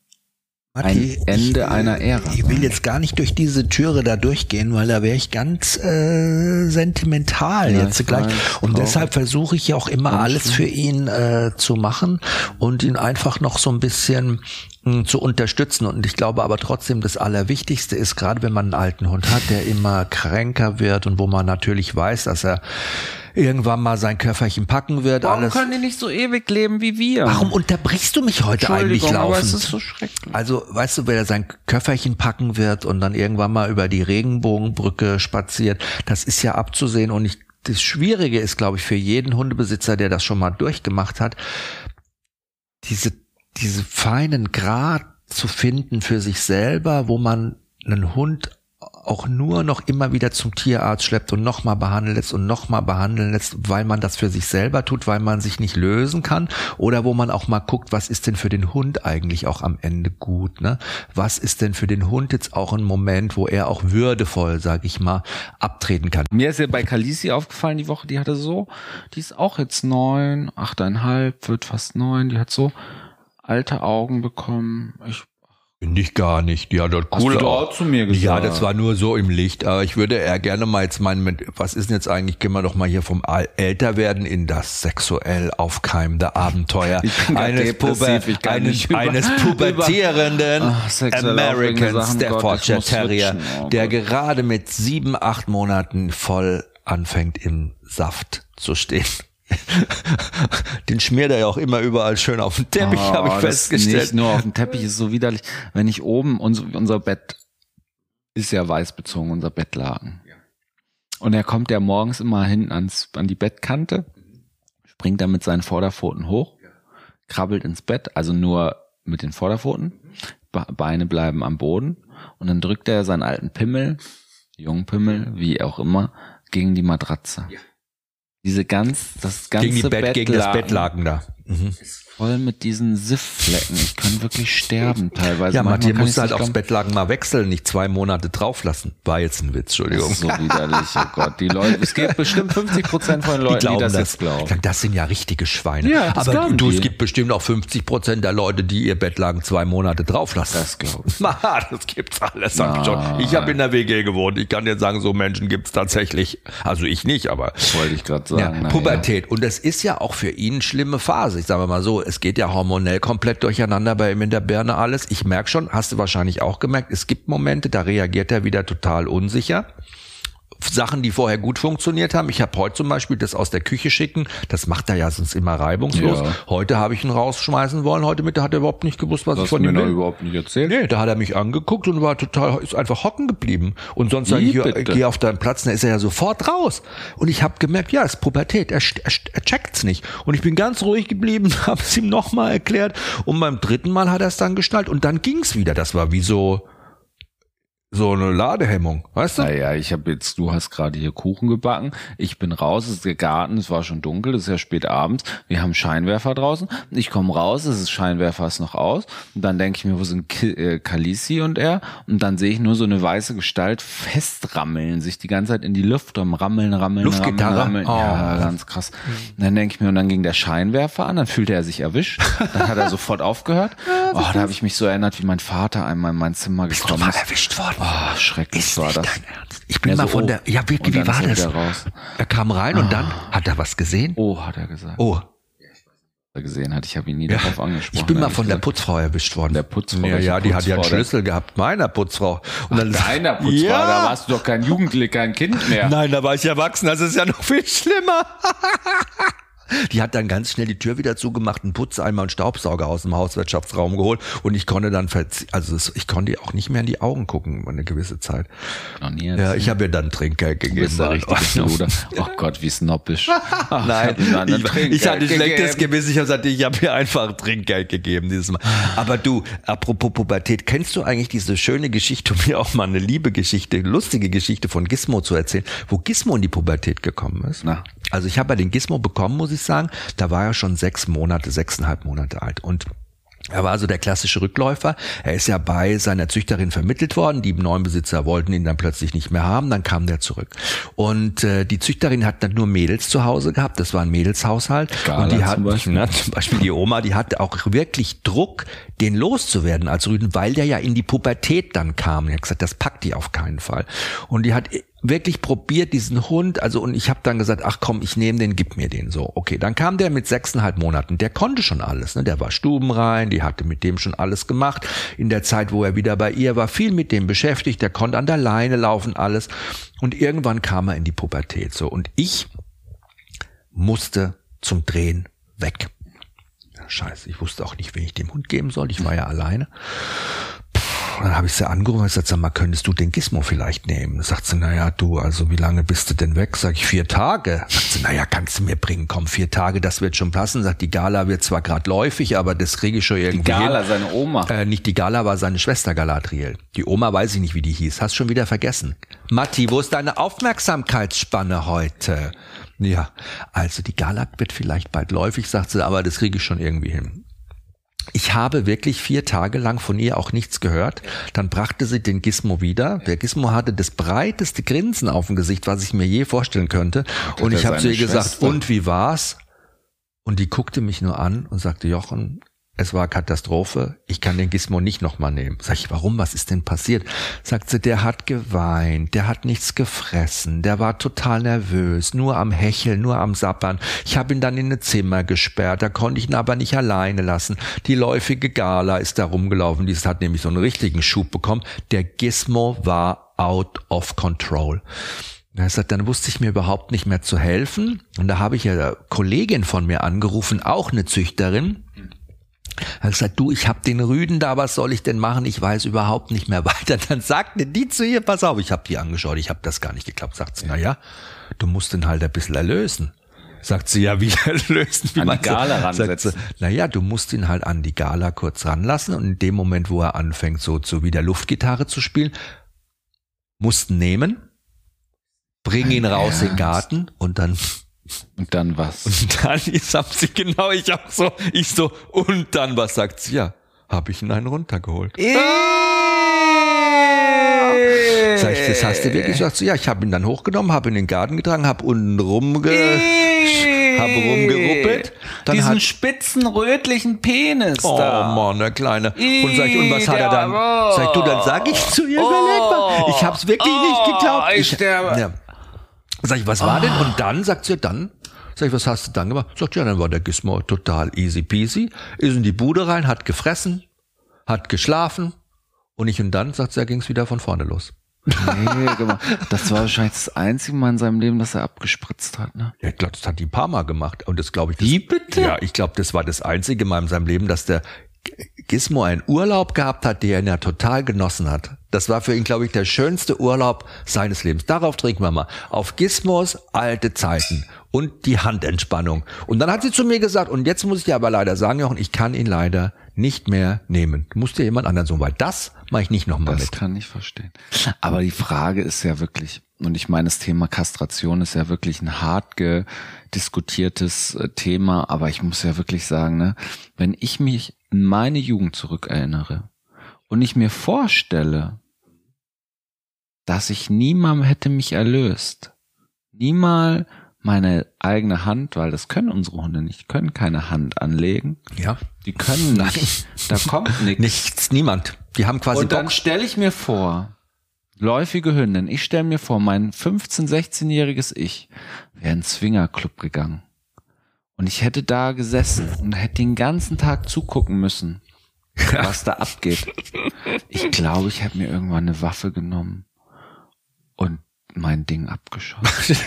Speaker 3: ein Ende einer Ära.
Speaker 2: Ich will jetzt gar nicht durch diese Türe da durchgehen, weil da wäre ich ganz äh, sentimental
Speaker 3: Ja,
Speaker 2: jetzt
Speaker 3: ich
Speaker 2: gleich. Und
Speaker 3: traurig.
Speaker 2: deshalb versuche ich ja auch immer alles für ihn äh, zu machen und ihn einfach noch so ein bisschen zu unterstützen. Und ich glaube aber trotzdem, das Allerwichtigste ist, gerade wenn man einen alten Hund hat, der immer kränker wird und wo man natürlich weiß, dass er irgendwann mal sein Köfferchen packen wird,
Speaker 3: Warum
Speaker 2: alles.
Speaker 3: können die nicht so ewig leben wie wir?
Speaker 2: Warum unterbrichst du mich heute eigentlich
Speaker 3: Entschuldigung, aber
Speaker 2: laufend?
Speaker 3: es ist so schrecklich.
Speaker 2: Also, weißt du, wer sein Köfferchen packen wird und dann irgendwann mal über die Regenbogenbrücke spaziert, das ist ja abzusehen und ich, das Schwierige ist, glaube ich, für jeden Hundebesitzer, der das schon mal durchgemacht hat, diese, diese feinen Grad zu finden für sich selber, wo man einen Hund auch nur noch immer wieder zum Tierarzt schleppt und nochmal behandeln lässt und nochmal behandeln lässt, weil man das für sich selber tut, weil man sich nicht lösen kann oder wo man auch mal guckt, was ist denn für den Hund eigentlich auch am Ende gut, ne? Was ist denn für den Hund jetzt auch ein Moment, wo er auch würdevoll, sag ich mal, abtreten kann?
Speaker 3: Mir ist ja bei Kalisi aufgefallen die Woche, die hatte so, die ist auch jetzt neun, achteinhalb, wird fast neun, die hat so alte Augen bekommen. Ich
Speaker 2: Finde ich gar nicht. Die hat dort cool
Speaker 3: du auch zu mir gesagt.
Speaker 2: Ja, das war nur so im Licht. Aber ich würde eher gerne mal jetzt meinen, mit, was ist denn jetzt eigentlich, gehen wir doch mal hier vom Älterwerden in das sexuell aufkeimende Abenteuer eines, Puber, eines,
Speaker 3: nicht über-
Speaker 2: eines pubertierenden
Speaker 3: Ach,
Speaker 2: American
Speaker 3: Sachen,
Speaker 2: Staffordshire Terrier,
Speaker 3: oh
Speaker 2: der gerade mit sieben, acht Monaten voll anfängt im Saft zu stehen. Den schmiert er ja auch immer überall schön auf den Teppich,
Speaker 3: Oh,
Speaker 2: habe ich festgestellt.
Speaker 3: Nicht nur auf dem Teppich ist so widerlich. Wenn ich oben, unser, unser Bett ist ja weiß bezogen, unser Bettlaken. Und er kommt ja morgens immer hinten ans, an die Bettkante, springt dann mit seinen Vorderpfoten hoch, krabbelt ins Bett, also nur mit den Vorderpfoten, Be- Beine bleiben am Boden und dann drückt er seinen alten Pimmel, Jungpimmel, wie auch immer, gegen die Matratze. Diese ganz, das ganze
Speaker 2: gegen die Bett, gegen das
Speaker 3: Bettlaken
Speaker 2: Bettlaken da. Mhm.
Speaker 3: voll mit diesen Siffflecken. Ich kann wirklich sterben teilweise.
Speaker 2: Ja,
Speaker 3: kann
Speaker 2: musst du halt aufs
Speaker 3: glauben.
Speaker 2: Bettlaken mal wechseln, nicht zwei Monate drauflassen. War jetzt ein Witz,
Speaker 3: Das
Speaker 2: Entschuldigung.
Speaker 3: ist so widerlich, oh Gott. Die Leute, es gibt bestimmt 50 Prozent von den Leuten, die, das, jetzt glauben.
Speaker 2: Das sind ja richtige Schweine.
Speaker 3: Ja, das
Speaker 2: Aber
Speaker 3: glauben
Speaker 2: du, es
Speaker 3: die.
Speaker 2: gibt bestimmt auch 50 Prozent der Leute, die ihr Bettlaken zwei Monate drauflassen.
Speaker 3: Das glaube ich.
Speaker 2: Das gibt's alles, sag ich schon. Ich habe in der WG gewohnt. Ich kann dir sagen, so Menschen gibt's tatsächlich. Also ich nicht, aber
Speaker 3: Wollte ich gerade
Speaker 2: ja,
Speaker 3: sagen. na
Speaker 2: Pubertät. Und das ist ja auch für ihn eine schlimme Phase. Ich sage mal so, es geht ja hormonell komplett durcheinander bei ihm in der Birne alles. Ich merke schon, hast du wahrscheinlich auch gemerkt, es gibt Momente, da reagiert er wieder total unsicher. Sachen, die vorher gut funktioniert haben. Ich habe heute zum Beispiel das aus der Küche schicken. Das macht er ja sonst immer reibungslos.
Speaker 3: Ja.
Speaker 2: Heute habe ich ihn rausschmeißen wollen. Heute Mittag hat er überhaupt nicht gewusst, was
Speaker 3: Das
Speaker 2: ich
Speaker 3: hast
Speaker 2: von ihm will.
Speaker 3: überhaupt nicht erzählt.
Speaker 2: Nee, da hat er mich angeguckt und war total, ist einfach hocken geblieben. Und sonst sage ich, geh auf deinen Platz, dann ist er ja sofort raus. Und ich habe gemerkt, ja, es ist Pubertät, er, er, er checkt's nicht. Und ich bin ganz ruhig geblieben, habe es ihm nochmal erklärt. Und beim dritten Mal hat er es dann geschnallt und dann ging's wieder. Das war wie so, so eine Ladehemmung, weißt du?
Speaker 3: Naja, ich habe jetzt, du hast gerade hier Kuchen gebacken. Ich bin raus, es ist der Garten, es war schon dunkel, es ist ja spät abends. Wir haben Scheinwerfer draußen. Ich komme raus, es ist Scheinwerfer ist noch aus. Und dann denke ich mir, wo sind Ki äh, Kalisi und er? Und dann sehe ich nur so eine weiße Gestalt festrammeln, sich die ganze Zeit in die Luft um rammeln, rammeln,
Speaker 2: Luftgitarre?
Speaker 3: rammeln, rammeln. Ja,
Speaker 2: Oh.
Speaker 3: ganz krass. Und dann denke ich mir, und dann ging der Scheinwerfer an, dann fühlte er sich erwischt. Dann hat er sofort aufgehört. Oh, da habe ich mich so erinnert, wie mein Vater einmal in mein Zimmer
Speaker 2: Bist du
Speaker 3: gekommen
Speaker 2: mal erwischt worden?
Speaker 3: Oh, schrecklich
Speaker 2: Ist
Speaker 3: war das.
Speaker 2: Ich bin
Speaker 3: Ja,
Speaker 2: mal
Speaker 3: so,
Speaker 2: von
Speaker 3: oh.
Speaker 2: der, ja wirklich, wie war das? Er kam rein und dann hat er was gesehen.
Speaker 3: Oh, hat er gesagt.
Speaker 2: Oh,
Speaker 3: er gesehen hat. Ich habe ihn nie darauf angesprochen.
Speaker 2: ich bin mal von der. Putzfrau erwischt worden.
Speaker 3: Der Putzfrau,
Speaker 2: Ja, ja die hat ja einen? Schlüssel gehabt, meiner Putzfrau. Und dann
Speaker 3: Deiner Putzfrau,
Speaker 2: Ja.
Speaker 3: da warst du doch kein Jugendlicher, kein Kind mehr.
Speaker 2: Nein, da war ich erwachsen, das ist ja noch viel schlimmer. Die hat dann ganz schnell die Tür wieder zugemacht, einen Putzeimer und Staubsauger aus dem Hauswirtschaftsraum geholt und ich konnte dann also ich konnte ihr auch nicht mehr in die Augen gucken eine gewisse Zeit.
Speaker 3: Noch nie
Speaker 2: Ja, ich habe ihr dann Trinkgeld gegeben.
Speaker 3: bist der
Speaker 2: war in
Speaker 3: richtige. Bruder. Oh Gott, wie snobbisch. Ach,
Speaker 2: Nein,
Speaker 3: ein
Speaker 2: ich, ich hatte schlechtes
Speaker 3: gegeben.
Speaker 2: Gewissen. Ich habe gesagt, ich habe ihr einfach Trinkgeld gegeben dieses Mal. Aber du, apropos Pubertät, kennst du eigentlich diese schöne Geschichte, um mir auch mal eine liebe Geschichte, lustige Geschichte von Gizmo zu erzählen, wo Gizmo in die Pubertät gekommen ist?
Speaker 3: Na.
Speaker 2: Also ich habe ja den Gizmo bekommen, muss ich sagen. Da war er schon sechs Monate, sechseinhalb Monate alt. Und er war also der klassische Rückläufer. Er ist ja bei seiner Züchterin vermittelt worden. Die neuen Besitzer wollten ihn dann plötzlich nicht mehr haben. Dann kam der zurück. Und äh, die Züchterin hat dann nur Mädels zu Hause gehabt. Das war ein Mädelshaushalt.
Speaker 3: Gala
Speaker 2: und die hat
Speaker 3: zum Beispiel.
Speaker 2: Na, zum Beispiel die Oma, die hatte auch wirklich Druck, den loszuwerden als Rüden, weil der ja in die Pubertät dann kam. Die hat gesagt, das packt die auf keinen Fall. Und die hat wirklich probiert, diesen Hund, also und ich habe dann gesagt, ach komm, ich nehme den, gib mir den so. Okay, dann kam der mit sechseinhalb Monaten. Der konnte schon alles, ne? Der war stubenrein, die hatte mit dem schon alles gemacht. In der Zeit, wo er wieder bei ihr war, viel mit dem beschäftigt. Der konnte an der Leine laufen, alles. Und irgendwann kam er in die Pubertät so. Und ich musste zum Drehen weg. Scheiße, ich wusste auch nicht, wen ich dem Hund geben soll. Ich war ja alleine. Dann habe ich sie angerufen und gesagt, sag mal, könntest du den Gizmo vielleicht nehmen? Sagt sie, naja, du, also wie lange bist du denn weg? Sag ich, vier Tage. Sagt sie, naja, kannst du mir bringen, komm, vier Tage, das wird schon passen. Sagt, die Gala wird zwar gerade läufig, aber das kriege ich schon irgendwie
Speaker 3: Die Gala,
Speaker 2: hin.
Speaker 3: seine Oma.
Speaker 2: Äh, nicht die Gala, war seine Schwester Galadriel. Die Oma weiß ich nicht, wie die hieß. Hast schon wieder vergessen. Matti, wo ist deine Aufmerksamkeitsspanne heute? Ja, also die Gala wird vielleicht bald läufig, sagt sie, aber das kriege ich schon irgendwie hin. Ich habe wirklich vier Tage lang von ihr auch nichts gehört. Dann brachte sie den Gizmo wieder. Der Gizmo hatte das breiteste Grinsen auf dem Gesicht, was ich mir je vorstellen könnte. Und ich habe zu ihr gesagt,
Speaker 3: Schwester?
Speaker 2: und wie war's? Und die guckte mich nur an und sagte, Jochen, es war Katastrophe. Ich kann den Gizmo nicht nochmal nehmen. Sag ich, warum? Was ist denn passiert? Sagt sie, der hat geweint, der hat nichts gefressen, der war total nervös, nur am Hecheln, nur am Sappern. Ich habe ihn dann in ein Zimmer gesperrt, da konnte ich ihn aber nicht alleine lassen. Die läufige Gala ist da rumgelaufen, die hat nämlich so einen richtigen Schub bekommen. Der Gizmo war out of control. Er sagt, dann wusste ich mir überhaupt nicht mehr zu helfen. Und da habe ich ja eine Kollegin von mir angerufen, auch eine Züchterin. Er hat gesagt, du, ich habe den Rüden da, was soll ich denn machen? Ich weiß überhaupt nicht mehr weiter. Dann sagte die zu ihr, pass auf, ich habe die angeschaut, ich habe das gar nicht geklappt. Sagt sie, na ja, du musst den halt ein bisschen erlösen. Sagt sie, ja, wie erlösen? Wie
Speaker 3: An die? Gala ransetzen.
Speaker 2: naja, du musst ihn halt an die Gala kurz ranlassen und in dem Moment, wo er anfängt, so, so wie der Luftgitarre zu spielen, musst nehmen, bring ihn raus in den Garten und dann
Speaker 3: Und dann was?
Speaker 2: und dann ist, haben sie genau, ich auch so, ich so, und dann, was sagt sie? Ja, habe ich ihn einen runtergeholt. Sag ich, das hast du wirklich gesagt? So, ja, ich habe ihn dann hochgenommen, habe ihn in den Garten getragen, habe unten rumge, habe rumgeruppelt. Dann
Speaker 3: Diesen
Speaker 2: hat,
Speaker 3: spitzen rötlichen Penis
Speaker 2: oh
Speaker 3: da.
Speaker 2: Mann, der Kleine. Und sag ich, und was hat er dann?
Speaker 3: Oh.
Speaker 2: Sag ich, du, dann sag ich zu ihr, überleg mal. Ich hab's wirklich nicht geglaubt.
Speaker 3: Oh, ich sterbe.
Speaker 2: Ja. Sag ich, was war denn? Und dann sagt sie, dann, sag ich, was hast du dann gemacht? Sagt, ja, dann war der Gizmo total easy peasy, ist in die Bude rein, hat gefressen, hat geschlafen und ich und dann, sagt sie, ging's wieder von vorne los.
Speaker 3: Nee, das war wahrscheinlich das einzige Mal in seinem Leben, dass er abgespritzt hat, ne?
Speaker 2: Ja, ich glaube, das hat die ein paar Mal gemacht. Und das glaube ich. Das,
Speaker 3: Wie bitte?
Speaker 2: Ja, ich glaube, das war das einzige Mal in seinem Leben, dass der Gizmo einen Urlaub gehabt hat, den er total genossen hat. Das war für ihn, glaube ich, der schönste Urlaub seines Lebens. Darauf trinken wir mal. Auf Gizmos alte Zeiten und die Handentspannung. Und dann hat sie zu mir gesagt, und jetzt muss ich dir aber leider sagen, Jochen, ich kann ihn leider nicht mehr nehmen. Du musst dir jemand anderen suchen, weil das mache ich nicht nochmal
Speaker 3: Das
Speaker 2: mit.
Speaker 3: kann ich verstehen. Aber die Frage ist ja wirklich, und ich meine, das Thema Kastration ist ja wirklich ein hart diskutiertes äh, Thema, aber ich muss ja wirklich sagen, ne, wenn ich mich in meine Jugend zurückerinnere und ich mir vorstelle, dass ich niemandem hätte mich erlöst, niemals meine eigene Hand, weil das können unsere Hunde nicht, können keine Hand anlegen,
Speaker 2: Ja.
Speaker 3: die können nicht, da kommt nichts.
Speaker 2: Nichts, niemand. Die haben quasi
Speaker 3: Und dann stelle ich mir vor, läufige Hündin, ich stelle mir vor, mein 15-, 16-jähriges Ich wäre in einen Swingerclub gegangen. Und ich hätte da gesessen und hätte den ganzen Tag zugucken müssen, was da abgeht. Ich glaube, ich hätte mir irgendwann eine Waffe genommen und mein Ding abgeschossen.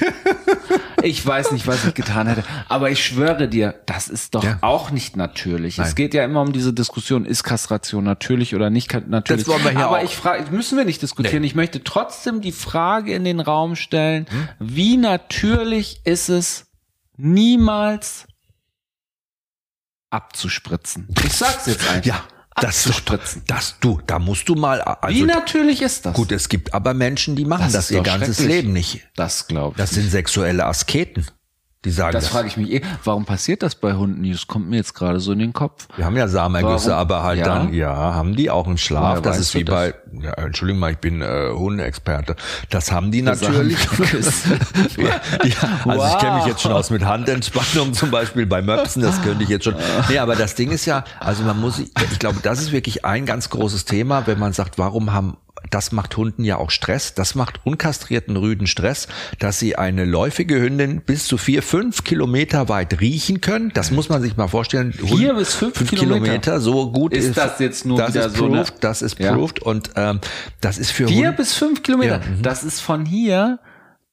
Speaker 3: Ich weiß nicht, was ich getan hätte, aber ich schwöre dir, das ist doch
Speaker 2: Ja.
Speaker 3: auch nicht natürlich. Es
Speaker 2: Nein.
Speaker 3: geht ja immer um diese Diskussion, ist Kastration natürlich oder nicht natürlich.
Speaker 2: Das wollen wir hier
Speaker 3: aber
Speaker 2: auch.
Speaker 3: ich frage, müssen wir nicht diskutieren.
Speaker 2: Nee.
Speaker 3: Ich möchte trotzdem die Frage in den Raum stellen,
Speaker 2: Hm?
Speaker 3: wie natürlich ist es niemals abzuspritzen? Ich sag's jetzt einfach.
Speaker 2: Ja, das,
Speaker 3: abzuspritzen.
Speaker 2: das du, da musst du mal, also
Speaker 3: wie natürlich ist das?
Speaker 2: Gut, es gibt aber Menschen, die machen
Speaker 3: Das
Speaker 2: das, ihr ganzes. Leben nicht.
Speaker 3: das glaube ich.
Speaker 2: Das sind sexuelle Asketen, die sagen
Speaker 3: Das
Speaker 2: das.
Speaker 3: frage ich mich eh. Warum passiert das bei Hunden? Das kommt mir jetzt gerade so in den Kopf.
Speaker 2: Wir haben ja Samenergüsse, aber halt
Speaker 3: Ja?
Speaker 2: dann, ja, haben die auch einen Schlaf.
Speaker 3: Woher
Speaker 2: das ist wie
Speaker 3: das?
Speaker 2: bei, ja, Entschuldigung mal, ich bin äh, Hundeexperte. Das haben die
Speaker 3: Das
Speaker 2: natürlich. ja, ja, also ich kenne mich jetzt schon aus mit Handentspannung zum Beispiel bei Möpsen, das könnte ich jetzt schon. Nee, aber das Ding ist ja, also man muss, ich glaube, das ist wirklich ein ganz großes Thema, wenn man sagt, warum haben das macht Hunden ja auch Stress. Das macht unkastrierten Rüden Stress, dass sie eine läufige Hündin bis zu vier, fünf Kilometer weit riechen können. Das muss man sich mal vorstellen.
Speaker 3: Vier bis fünf Kilometer?
Speaker 2: so gut
Speaker 3: Ist das jetzt nur
Speaker 2: das
Speaker 3: wieder
Speaker 2: ist
Speaker 3: so eine-
Speaker 2: proved, das ist
Speaker 3: Ja.
Speaker 2: proved und ähm, das ist für
Speaker 3: Vier
Speaker 2: Hunde,
Speaker 3: bis fünf Kilometer.
Speaker 2: Ja, mhm.
Speaker 3: Das ist von hier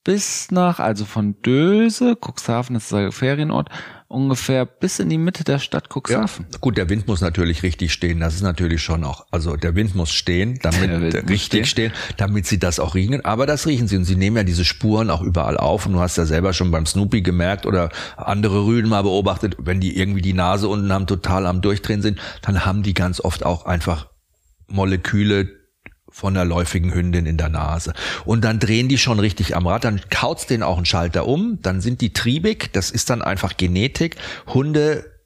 Speaker 3: bis nach, also von Döse, Cuxhaven ist der Ferienort, ungefähr bis in die Mitte der Stadt Cuxhaven.
Speaker 2: Ja, gut, der Wind muss natürlich richtig stehen. Das ist natürlich schon auch, also der Wind muss stehen, damit richtig stehen. stehen, damit sie das auch riechen. Aber das riechen sie und sie nehmen ja diese Spuren auch überall auf. Und du hast ja selber schon beim Snoopy gemerkt oder andere Rüden mal beobachtet, wenn die irgendwie die Nase unten haben, total am Durchdrehen sind, dann haben die ganz oft auch einfach Moleküle, von der läufigen Hündin in der Nase. Und dann drehen die schon richtig am Rad, dann kaut's den auch einen Schalter um, dann sind die triebig, das ist dann einfach Genetik. Hunde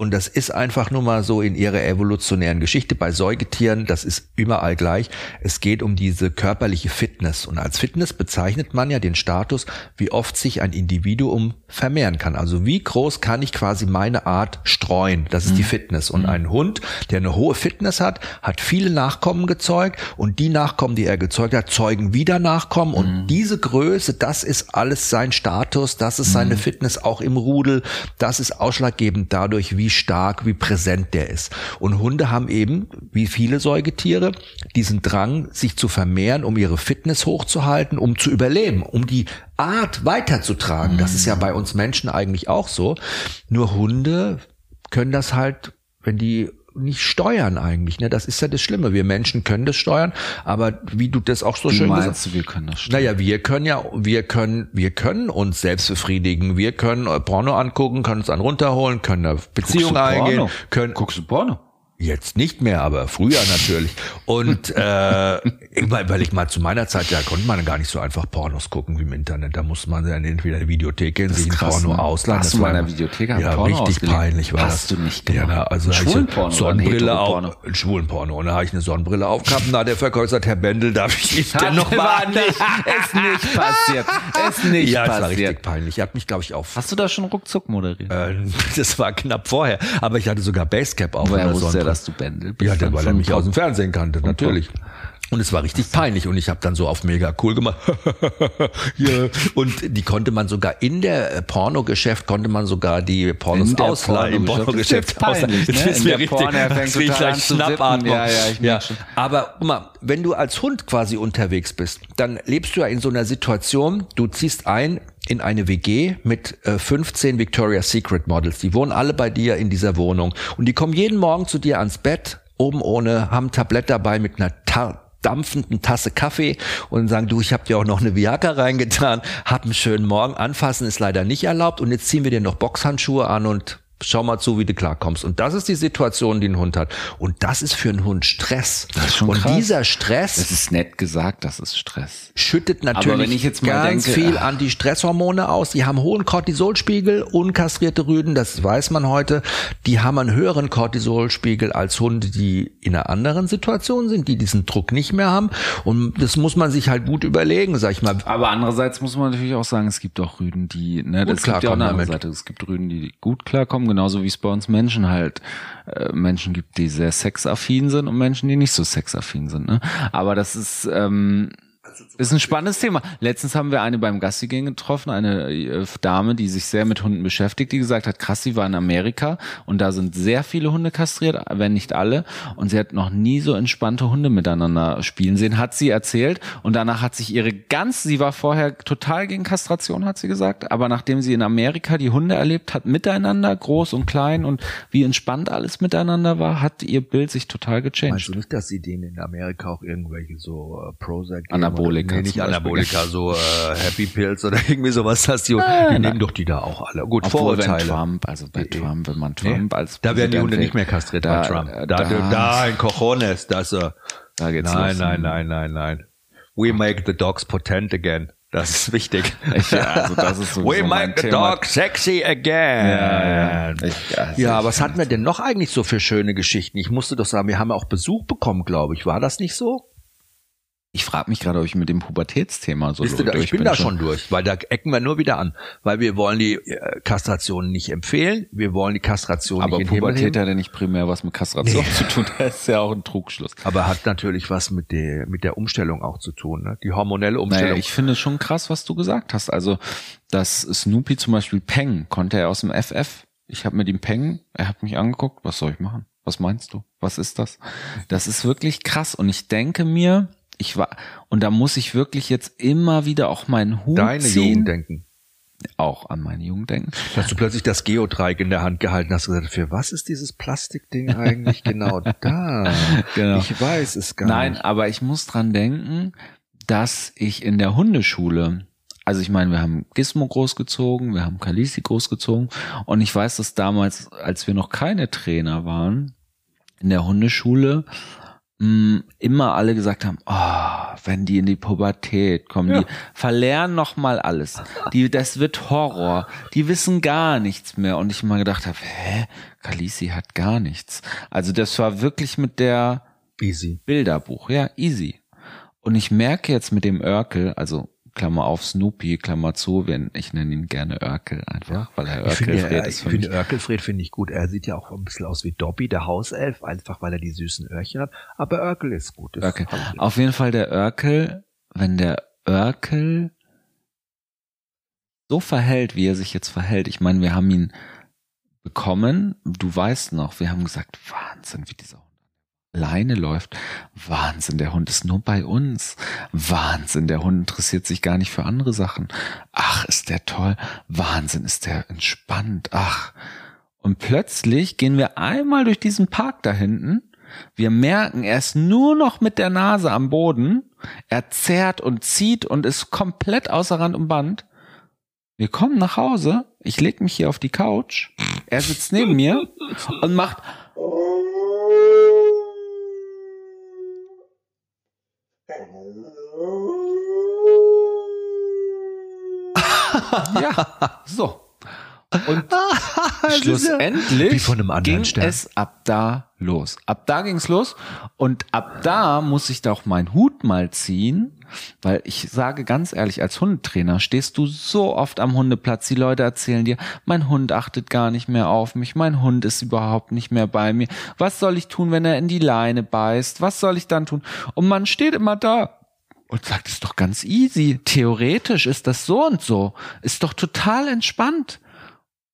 Speaker 2: und das ist einfach nur mal so in ihrer evolutionären Geschichte. Bei Säugetieren, das ist überall gleich. Es geht um diese körperliche Fitness. Und als Fitness bezeichnet man ja den Status, wie oft sich ein Individuum vermehren kann. Also wie groß kann ich quasi meine Art streuen? Das ist mhm. die Fitness. Und mhm. ein Hund, der eine hohe Fitness hat, hat viele Nachkommen gezeugt. Und die Nachkommen, die er gezeugt hat, zeugen wieder Nachkommen. Und mhm. diese Größe, das ist alles sein Status. Das ist seine mhm. Fitness auch im Rudel. Das ist ausschlaggebend dadurch, wie wie stark, wie präsent der ist. Und Hunde haben eben, wie viele Säugetiere, diesen Drang, sich zu vermehren, um ihre Fitness hochzuhalten, um zu überleben, um die Art weiterzutragen. Das ist ja bei uns Menschen eigentlich auch so. Nur Hunde können das halt, wenn die nicht steuern eigentlich. Ne? Das ist ja das Schlimme. Wir Menschen können das steuern, aber wie du das auch so
Speaker 3: wie
Speaker 2: schön
Speaker 3: meinst gesagt hast. wir können das steuern?
Speaker 2: Naja, wir können ja, wir können, wir können uns selbst befriedigen. Wir können Porno angucken, können uns einen runterholen, können eine Beziehung eingehen. Können,
Speaker 3: Guckst du Porno?
Speaker 2: Jetzt nicht mehr, aber früher natürlich. Und äh, weil ich mal zu meiner Zeit, ja, konnte man gar nicht so einfach Pornos gucken wie im Internet. Da musste man dann entweder in die Videothek gehen, sich ein Porno ne? ausleihen.
Speaker 3: Hast du mal in der Videothek
Speaker 2: Ja, Porno richtig ausgelegt? peinlich war
Speaker 3: Hast
Speaker 2: das.
Speaker 3: du nicht gemacht?
Speaker 2: Ja, na, also
Speaker 3: Schwulenporno
Speaker 2: Sonnenbrille auf, Schwulenporno. Und da habe ich eine Sonnenbrille aufgehabt und da hat der Verkäufer gesagt, Herr Bendel, darf ich nicht denn noch mal
Speaker 3: nicht, Ist nicht passiert. Ist nicht
Speaker 2: ja,
Speaker 3: passiert. Ja,
Speaker 2: war richtig peinlich. Er hat mich, glaube ich, auf...
Speaker 3: Hast du da schon ruckzuck moderiert?
Speaker 2: Äh, das war knapp vorher. Aber ich hatte sogar Basecap auf.
Speaker 3: Woher er, dass du Bendel bist?
Speaker 2: Ja, weil er mich aus dem Fernsehen kannte, natürlich. Und es war richtig peinlich und ich habe dann so auf mega cool gemacht. yeah. Und die konnte man sogar in der äh, Pornogeschäft konnte man sogar die Pornos ausleihen. Im
Speaker 3: Pornogeschäft. Das
Speaker 2: ist
Speaker 3: ne?
Speaker 2: mir richtig, das ist gleich Schnappatmung.
Speaker 3: Ja, ja, ich ja.
Speaker 2: Aber guck mal, wenn du als Hund quasi unterwegs bist, dann lebst du ja in so einer Situation, du ziehst ein in eine WG mit äh, 15 Victoria's Secret Models. Die wohnen alle bei dir in dieser Wohnung und die kommen jeden Morgen zu dir ans Bett, oben ohne, haben ein Tablett dabei mit einer Tar dampfenden Tasse Kaffee und sagen, du, ich habe dir auch noch eine Viagra reingetan, hab einen schönen Morgen. Anfassen ist leider nicht erlaubt und jetzt ziehen wir dir noch Boxhandschuhe an und schau mal zu, wie du klarkommst. Und das ist die Situation, die ein Hund hat. Und das ist für einen Hund Stress.
Speaker 3: Das ist schon
Speaker 2: und
Speaker 3: krass.
Speaker 2: dieser Stress.
Speaker 3: Das ist nett gesagt, das ist Stress.
Speaker 2: Schüttet natürlich ganz
Speaker 3: denke,
Speaker 2: viel Anti-Stresshormone aus. Die haben hohen Cortisolspiegel, unkastrierte Rüden, das weiß man heute. Die haben einen höheren Cortisolspiegel als Hunde, die in einer anderen Situation sind, die diesen Druck nicht mehr haben. Und das muss man sich halt gut überlegen, sag ich mal.
Speaker 3: Aber andererseits muss man natürlich auch sagen, es gibt auch Rüden, die, ne, das gibt ja auch eine andere Seite. Es gibt Rüden, die gut klarkommen genauso wie es bei uns Menschen halt äh, Menschen gibt, die sehr sexaffin sind und Menschen, die nicht so sexaffin sind. Ne? Aber das ist ähm, ist ein spannendes Thema. Letztens haben wir eine beim Gassigehen getroffen, eine äh, Dame, die sich sehr mit Hunden beschäftigt, die gesagt hat, krass, sie war in Amerika und da sind sehr viele Hunde kastriert, wenn nicht alle. Und sie hat noch nie so entspannte Hunde miteinander spielen sehen, hat sie erzählt. Und danach hat sich ihre ganz, sie war vorher total gegen Kastration, hat sie gesagt. Aber nachdem sie in Amerika die Hunde erlebt hat, miteinander, groß und klein und wie entspannt alles miteinander war, hat ihr Bild sich total gechanged.
Speaker 2: Meinst du nicht, dass sie denen in Amerika auch irgendwelche so uh, Prozac
Speaker 3: Anabolika.
Speaker 2: Nee, nicht Anabolika, so äh, Happy Pills oder irgendwie sowas, dass die, ah, die nehmen doch die da auch alle. Gut,
Speaker 3: Obwohl, Vorurteile. Wenn Trump, also bei Trump, wenn man Trump nee, als
Speaker 2: Da werden die Hunde nicht mehr kastriert da, bei Trump. Da, da, da in Cojones, das äh,
Speaker 3: da geht's
Speaker 2: Nein,
Speaker 3: los.
Speaker 2: nein, nein, nein, nein. We make the dogs potent again. Das ist wichtig.
Speaker 3: Ich, ja, also das ist
Speaker 2: We make the dog sexy again.
Speaker 3: Ja, ja. Ich,
Speaker 2: also ja was hatten wir denn noch eigentlich so für schöne Geschichten? Ich musste doch sagen, wir haben auch Besuch bekommen, glaube ich. War das nicht so?
Speaker 3: Ich frage mich gerade, ob ich mit dem Pubertätsthema so
Speaker 2: Bist du da, Ich bin, bin da schon durch, weil da ecken wir nur wieder an. Weil wir wollen die äh, Kastration nicht empfehlen, wir wollen die Kastration
Speaker 3: Aber
Speaker 2: nicht
Speaker 3: Pubertät hat ja nicht primär was mit Kastration nee. zu tun, das ist ja auch ein Trugschluss.
Speaker 2: Aber hat natürlich was mit der, mit der Umstellung auch zu tun, ne? die hormonelle Umstellung. Naja,
Speaker 3: ich finde schon krass, was du gesagt hast. Also, dass Snoopy zum Beispiel Peng konnte er aus dem FF. Ich habe mit ihm Peng, er hat mich angeguckt, was soll ich machen? Was meinst du? Was ist das? Das ist wirklich krass und ich denke mir, ich war, und da muss ich wirklich jetzt immer wieder auch meinen Hut
Speaker 2: Deine
Speaker 3: ziehen.
Speaker 2: Jugend denken.
Speaker 3: Auch an meine Jugend denken.
Speaker 2: Dass du plötzlich das Geodreieck in der Hand gehalten hast und gesagt, für was ist dieses Plastikding eigentlich genau da?
Speaker 3: Genau.
Speaker 2: Ich weiß es gar
Speaker 3: Nein,
Speaker 2: nicht.
Speaker 3: aber ich muss dran denken, dass ich in der Hundeschule, also ich meine, wir haben Gizmo großgezogen, wir haben Kalisi großgezogen und ich weiß, dass damals, als wir noch keine Trainer waren, in der Hundeschule mh, immer alle gesagt haben, oh, wenn die in die Pubertät kommen, die verlernen noch mal alles. Die, das wird Horror. Die wissen gar nichts mehr. Und ich mal gedacht habe, hä, Kalisi hat gar nichts. Also das war wirklich mit der
Speaker 2: Easy.
Speaker 3: Bilderbuch, ja, easy. Und ich merke jetzt mit dem Örkel, also Klammer auf Snoopy, Klammer zu, wenn ich nenne ihn gerne Örkel einfach, weil er
Speaker 2: Ich finde,
Speaker 3: Örkelfred
Speaker 2: er,
Speaker 3: ist
Speaker 2: ich
Speaker 3: für
Speaker 2: finde
Speaker 3: mich.
Speaker 2: Örkelfred finde ich gut. Er sieht ja auch ein bisschen aus wie Dobby, der Hauself, einfach weil er die süßen Öhrchen hat. Aber Örkel ist gut. Das
Speaker 3: Örkel.
Speaker 2: ich-
Speaker 3: Auf jeden Fall der Örkel, wenn der Örkel so verhält, wie er sich jetzt verhält. Ich meine, wir haben ihn bekommen. Du weißt noch, wir haben gesagt, Wahnsinn, wie dieser alleine läuft. Wahnsinn, der Hund ist nur bei uns. Wahnsinn, der Hund interessiert sich gar nicht für andere Sachen. Ach, ist der toll. Wahnsinn, ist der entspannt. Ach. Und plötzlich gehen wir einmal durch diesen Park da hinten. Wir merken, er ist nur noch mit der Nase am Boden. Er zerrt und zieht und ist komplett außer Rand und Band. Wir kommen nach Hause. Ich leg mich hier auf die Couch. Er sitzt neben mir und macht Ja, so. Und schlussendlich
Speaker 2: einem anderen
Speaker 3: ging
Speaker 2: Stern.
Speaker 3: es ab da los. Ab da ging's los und ab da muss ich doch meinen Hut mal ziehen, weil ich sage ganz ehrlich, als Hundetrainer stehst du so oft am Hundeplatz, die Leute erzählen dir, mein Hund achtet gar nicht mehr auf mich, mein Hund ist überhaupt nicht mehr bei mir. Was soll ich tun, wenn er in die Leine beißt? Was soll ich dann tun? Und man steht immer da und sagt, ist doch ganz easy. Theoretisch ist das so und so. Ist doch total entspannt.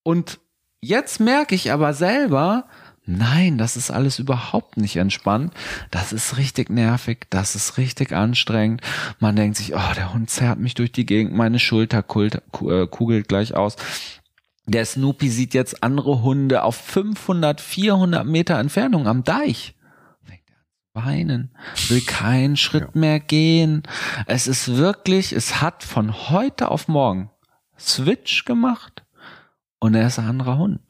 Speaker 3: Und jetzt merke ich aber selber, nein, das ist alles überhaupt nicht entspannt. Das ist richtig nervig. Das ist richtig anstrengend. Man denkt sich, oh, der Hund zerrt mich durch die Gegend. Meine Schulter äh, kugelt gleich aus. Der Snoopy sieht jetzt andere Hunde auf 500, 400 Meter Entfernung am Deich. Fängt an zu weinen, will keinen Schritt mehr gehen. Es ist wirklich, es hat von heute auf morgen Switch gemacht und er ist ein anderer Hund.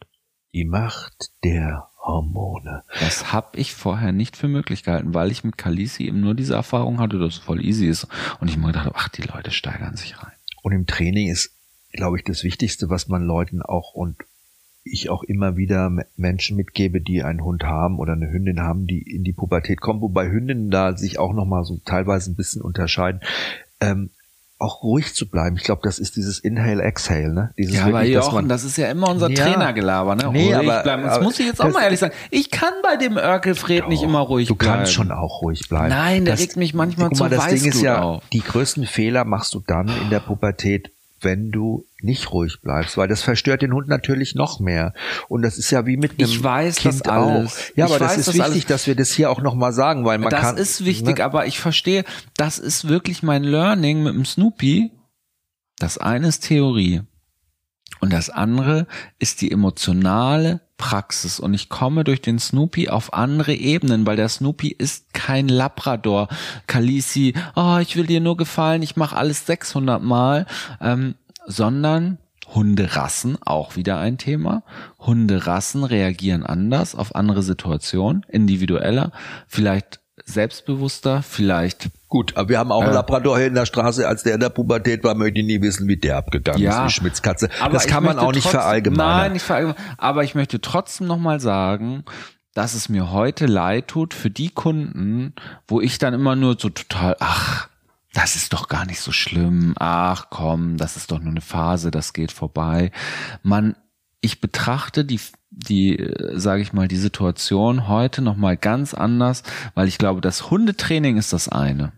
Speaker 2: Die Macht der Hormone.
Speaker 3: Das habe ich vorher nicht für möglich gehalten, weil ich mit Kalisi eben nur diese Erfahrung hatte, dass es voll easy ist. Und ich mir gedacht habe, ach, die Leute steigern sich rein.
Speaker 2: Und im Training ist, glaube ich, das Wichtigste, was man Leuten auch und ich auch immer wieder Menschen mitgebe, die einen Hund haben oder eine Hündin haben, die in die Pubertät kommen, wobei Hündinnen da sich auch nochmal so teilweise ein bisschen unterscheiden, ähm, auch ruhig zu bleiben. Ich glaube, das ist dieses Inhale-Exhale, ne? Dieses
Speaker 3: Ja, aber
Speaker 2: wirklich, dass
Speaker 3: Jochen,
Speaker 2: man,
Speaker 3: das ist ja immer unser
Speaker 2: Ja.
Speaker 3: Trainergelaber, ne?
Speaker 2: Nee,
Speaker 3: ruhig
Speaker 2: aber-
Speaker 3: bleiben. Das
Speaker 2: aber
Speaker 3: muss ich jetzt auch
Speaker 2: das-
Speaker 3: mal ehrlich sagen. Ich kann bei dem Örkelfred nicht immer ruhig
Speaker 2: du
Speaker 3: bleiben.
Speaker 2: kannst schon auch ruhig bleiben.
Speaker 3: Nein, der
Speaker 2: Das-
Speaker 3: regt mich manchmal
Speaker 2: guck mal,
Speaker 3: zum
Speaker 2: das Ding ist ja,
Speaker 3: auf.
Speaker 2: die größten Fehler machst du dann in der Pubertät, wenn du nicht ruhig bleibst, weil das verstört den Hund natürlich noch mehr. Und das ist ja wie mit einem
Speaker 3: Ich weiß
Speaker 2: kind
Speaker 3: das
Speaker 2: auch. Ja,
Speaker 3: Ich
Speaker 2: aber das
Speaker 3: weiß
Speaker 2: ist
Speaker 3: das
Speaker 2: wichtig,
Speaker 3: alles.
Speaker 2: dass wir das hier auch nochmal sagen, weil man
Speaker 3: das
Speaker 2: kann.
Speaker 3: ist wichtig,
Speaker 2: ne?
Speaker 3: aber ich verstehe, das ist wirklich mein Learning mit dem Snoopy. Das eine ist Theorie und das andere ist die emotionale Praxis und ich komme durch den Snoopy auf andere Ebenen, weil der Snoopy ist kein Labrador, Kalisi, oh, ich will dir nur gefallen, ich mache alles 600 Mal, ähm, sondern Hunderassen, auch wieder ein Thema. Hunderassen reagieren anders auf andere Situationen, individueller, vielleicht selbstbewusster, vielleicht
Speaker 2: Gut, aber wir haben auch einen
Speaker 3: Äh.
Speaker 2: Labrador hier in der Straße, als der in der Pubertät war, möchte ich nie wissen, wie der abgegangen
Speaker 3: Ja.
Speaker 2: ist, wie Schmitzkatze. Das kann man auch nicht
Speaker 3: trotzdem-
Speaker 2: verallgemeinern.
Speaker 3: Nein, nicht verallgemeinern. Aber ich möchte trotzdem nochmal sagen, dass es mir heute leid tut für die Kunden, wo ich dann immer nur so total, ach, das ist doch gar nicht so schlimm. Ach komm, das ist doch nur eine Phase, das geht vorbei. Man, ich betrachte die, die, sage ich mal, die Situation heute nochmal ganz anders, weil ich glaube, das Hundetraining ist das eine.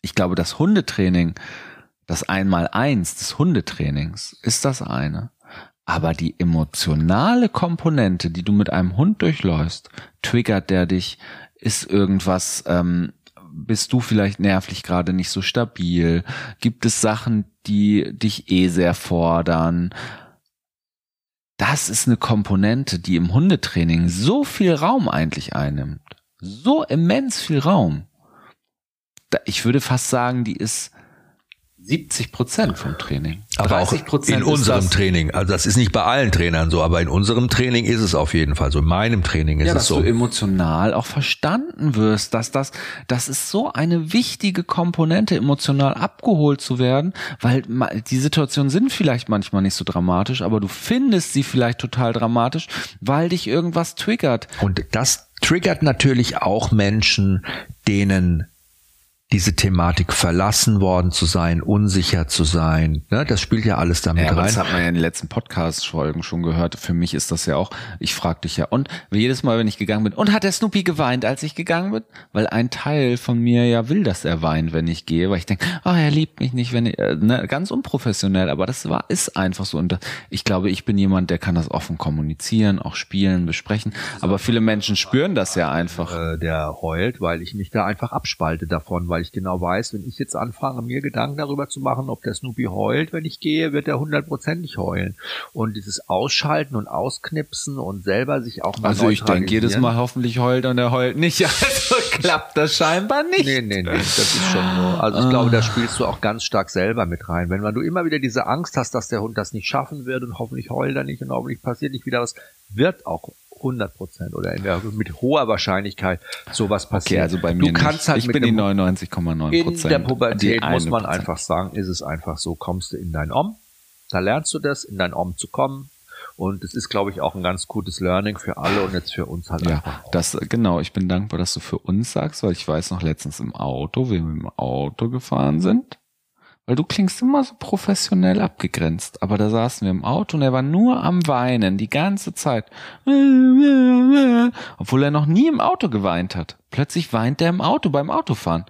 Speaker 3: Ich glaube, das Hundetraining, das Einmaleins des Hundetrainings ist das eine. Aber die emotionale Komponente, die du mit einem Hund durchläufst, triggert der dich, ist irgendwas, ähm, bist du vielleicht nervlich gerade nicht so stabil? Gibt es Sachen, die dich eh sehr fordern? Das ist eine Komponente, die im Hundetraining so viel Raum eigentlich einnimmt. So immens viel Raum. Ich würde fast sagen, die ist 70 Prozent vom Training.
Speaker 2: Aber auch in unserem Training. Also das ist nicht bei allen Trainern so, aber in unserem Training ist es auf jeden Fall so. In meinem Training ist
Speaker 3: ja,
Speaker 2: es so.
Speaker 3: Dass du emotional auch verstanden wirst, dass das, das ist so eine wichtige Komponente, emotional abgeholt zu werden, weil die Situationen sind vielleicht manchmal nicht so dramatisch, aber du findest sie vielleicht total dramatisch, weil dich irgendwas triggert.
Speaker 2: Und das triggert natürlich auch Menschen, denen diese Thematik verlassen worden zu sein, unsicher zu sein. Ne? Das spielt ja alles damit
Speaker 3: ja,
Speaker 2: rein.
Speaker 3: Das hat man ja in den letzten Podcast-Folgen schon gehört. Für mich ist das ja auch, ich frage dich ja, und jedes Mal, wenn ich gegangen bin, und hat der Snoopy geweint, als ich gegangen bin? Weil ein Teil von mir ja will, dass er weint, wenn ich gehe, weil ich denke, oh, er liebt mich nicht, wenn ich, äh, ne, ganz unprofessionell, aber das war, ist einfach so. Und ich glaube, ich bin jemand, der kann das offen kommunizieren, auch spielen, besprechen. Aber viele Menschen spüren das ja einfach.
Speaker 2: Äh, der heult, weil ich mich da einfach abspalte davon, weil ich genau weiß, wenn ich jetzt anfange, mir Gedanken darüber zu machen, ob der Snoopy heult, wenn ich gehe, wird er hundertprozentig heulen. Und dieses Ausschalten und Ausknipsen und selber sich auch
Speaker 3: mal Also ich denke jedes Mal hoffentlich heult und er heult nicht. Also klappt das scheinbar nicht.
Speaker 2: Nee, nee, nee, das ist schon so. Also ich glaube, da spielst du auch ganz stark selber mit rein. Wenn, wenn du immer wieder diese Angst hast, dass der Hund das nicht schaffen wird und hoffentlich heult er nicht und hoffentlich passiert nicht wieder was, wird auch 100 Prozent oder in der, mit hoher Wahrscheinlichkeit sowas passiert.
Speaker 3: Okay, also bei mir
Speaker 2: du kannst
Speaker 3: nicht.
Speaker 2: halt
Speaker 3: ich bin die 99,9 Prozent.
Speaker 2: In der Pubertät muss man einfach sagen, ist es einfach so, kommst du in dein Om, da lernst du das, in dein Om zu kommen, und es ist, glaube ich, auch ein ganz gutes Learning für alle und jetzt für uns halt
Speaker 3: ja, Das, genau, ich bin dankbar, dass du für uns sagst, weil ich weiß noch letztens im Auto, wie wir im Auto gefahren sind, weil du klingst immer so professionell abgegrenzt. Aber da saßen wir im Auto und er war nur am Weinen die ganze Zeit. Obwohl er noch nie im Auto geweint hat. Plötzlich weint er im Auto beim Autofahren.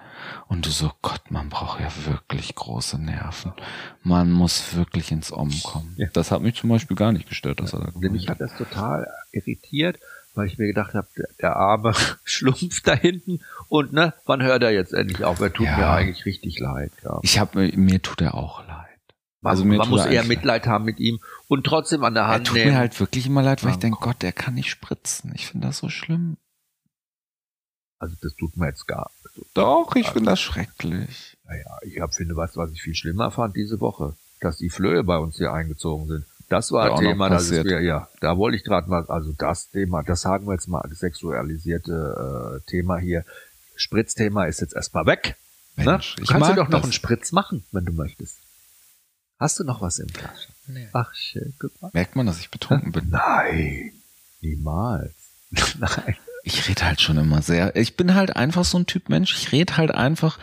Speaker 3: Und du so, Gott, man braucht ja wirklich große Nerven. Man muss wirklich ins Om kommen. Ja. Das hat mich zum Beispiel gar nicht gestört, dass er
Speaker 2: da Mich hat das total irritiert, weil ich mir gedacht habe, der, der arme Schlumpf da hinten und ne, wann hört er jetzt endlich auf? Er tut ja. mir eigentlich richtig leid. Ja.
Speaker 3: Ich habe mir tut er auch leid.
Speaker 2: Also mir man muss eher Mitleid haben mit ihm und trotzdem an der Hand
Speaker 3: Er tut
Speaker 2: nehmen.
Speaker 3: mir halt wirklich immer leid, weil ich denke, Gott, der kann nicht spritzen. Ich finde das so schlimm.
Speaker 2: Also das tut mir jetzt gar
Speaker 3: nicht. Doch, ich finde das schrecklich.
Speaker 2: Naja, ich hab, finde was, was ich viel schlimmer fand diese Woche, dass die Flöhe bei uns hier eingezogen sind. Das war ein Thema, das ist mir, ja, da wollte ich gerade mal, also das Thema, das sagen wir jetzt mal, das sexualisierte äh, Thema hier. Spritzthema ist jetzt erstmal weg. Ne? Mensch, ne? Du kannst du doch noch einen Spritz machen, wenn du möchtest. Hast du noch was im Taschen?
Speaker 3: Nee. Ach, schön, mal. Merkt man, dass ich betrunken bin?
Speaker 2: Nein, niemals. Nein.
Speaker 3: Ich rede halt schon immer sehr. Ich bin halt einfach so ein Typ Mensch. Ich rede halt einfach